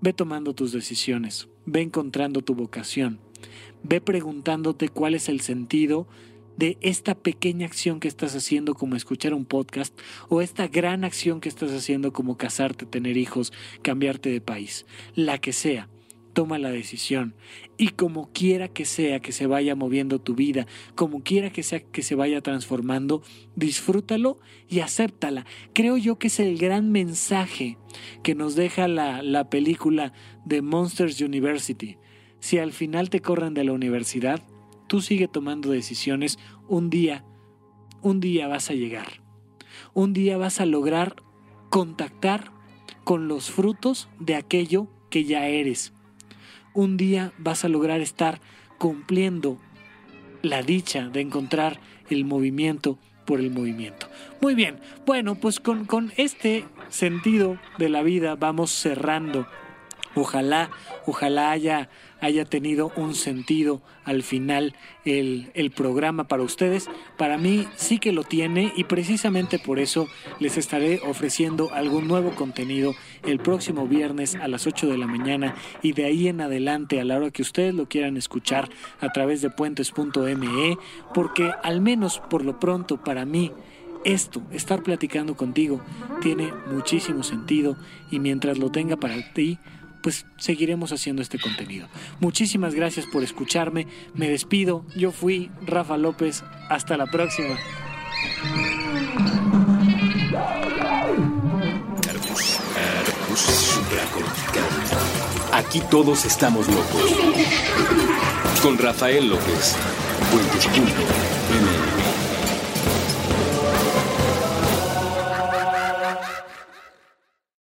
ve tomando tus decisiones, ve encontrando tu vocación, ve preguntándote cuál es el sentido de esta pequeña acción que estás haciendo como escuchar un podcast o esta gran acción que estás haciendo como casarte, tener hijos, cambiarte de país, la que sea toma la decisión. Y como quiera que sea que se vaya moviendo tu vida, como quiera que sea que se vaya transformando, disfrútalo y acéptala. Creo yo que es el gran mensaje que nos deja la, la película de Monsters University. Si al final te corren de la universidad, tú sigue tomando decisiones, un día, un día vas a llegar. Un día vas a lograr contactar con los frutos de aquello que ya eres un día vas a lograr estar cumpliendo la dicha de encontrar el movimiento por el movimiento. Muy bien, bueno, pues con, con este sentido de la vida vamos cerrando. Ojalá, ojalá haya haya tenido un sentido al final el, el, programa para ustedes. Para mí sí que lo tiene y precisamente por eso les estaré ofreciendo algún nuevo contenido el próximo viernes a las 8 de la mañana y de ahí en adelante a la hora que ustedes lo quieran escuchar a través de puentes.me porque al menos por lo pronto para mí esto, estar platicando contigo, tiene muchísimo sentido y mientras lo tenga para ti, pues seguiremos haciendo este contenido. Muchísimas gracias por escucharme. Me despido. Yo fui Rafa López. Hasta la próxima. Aquí todos estamos locos. Con Rafael López. Puentes.mx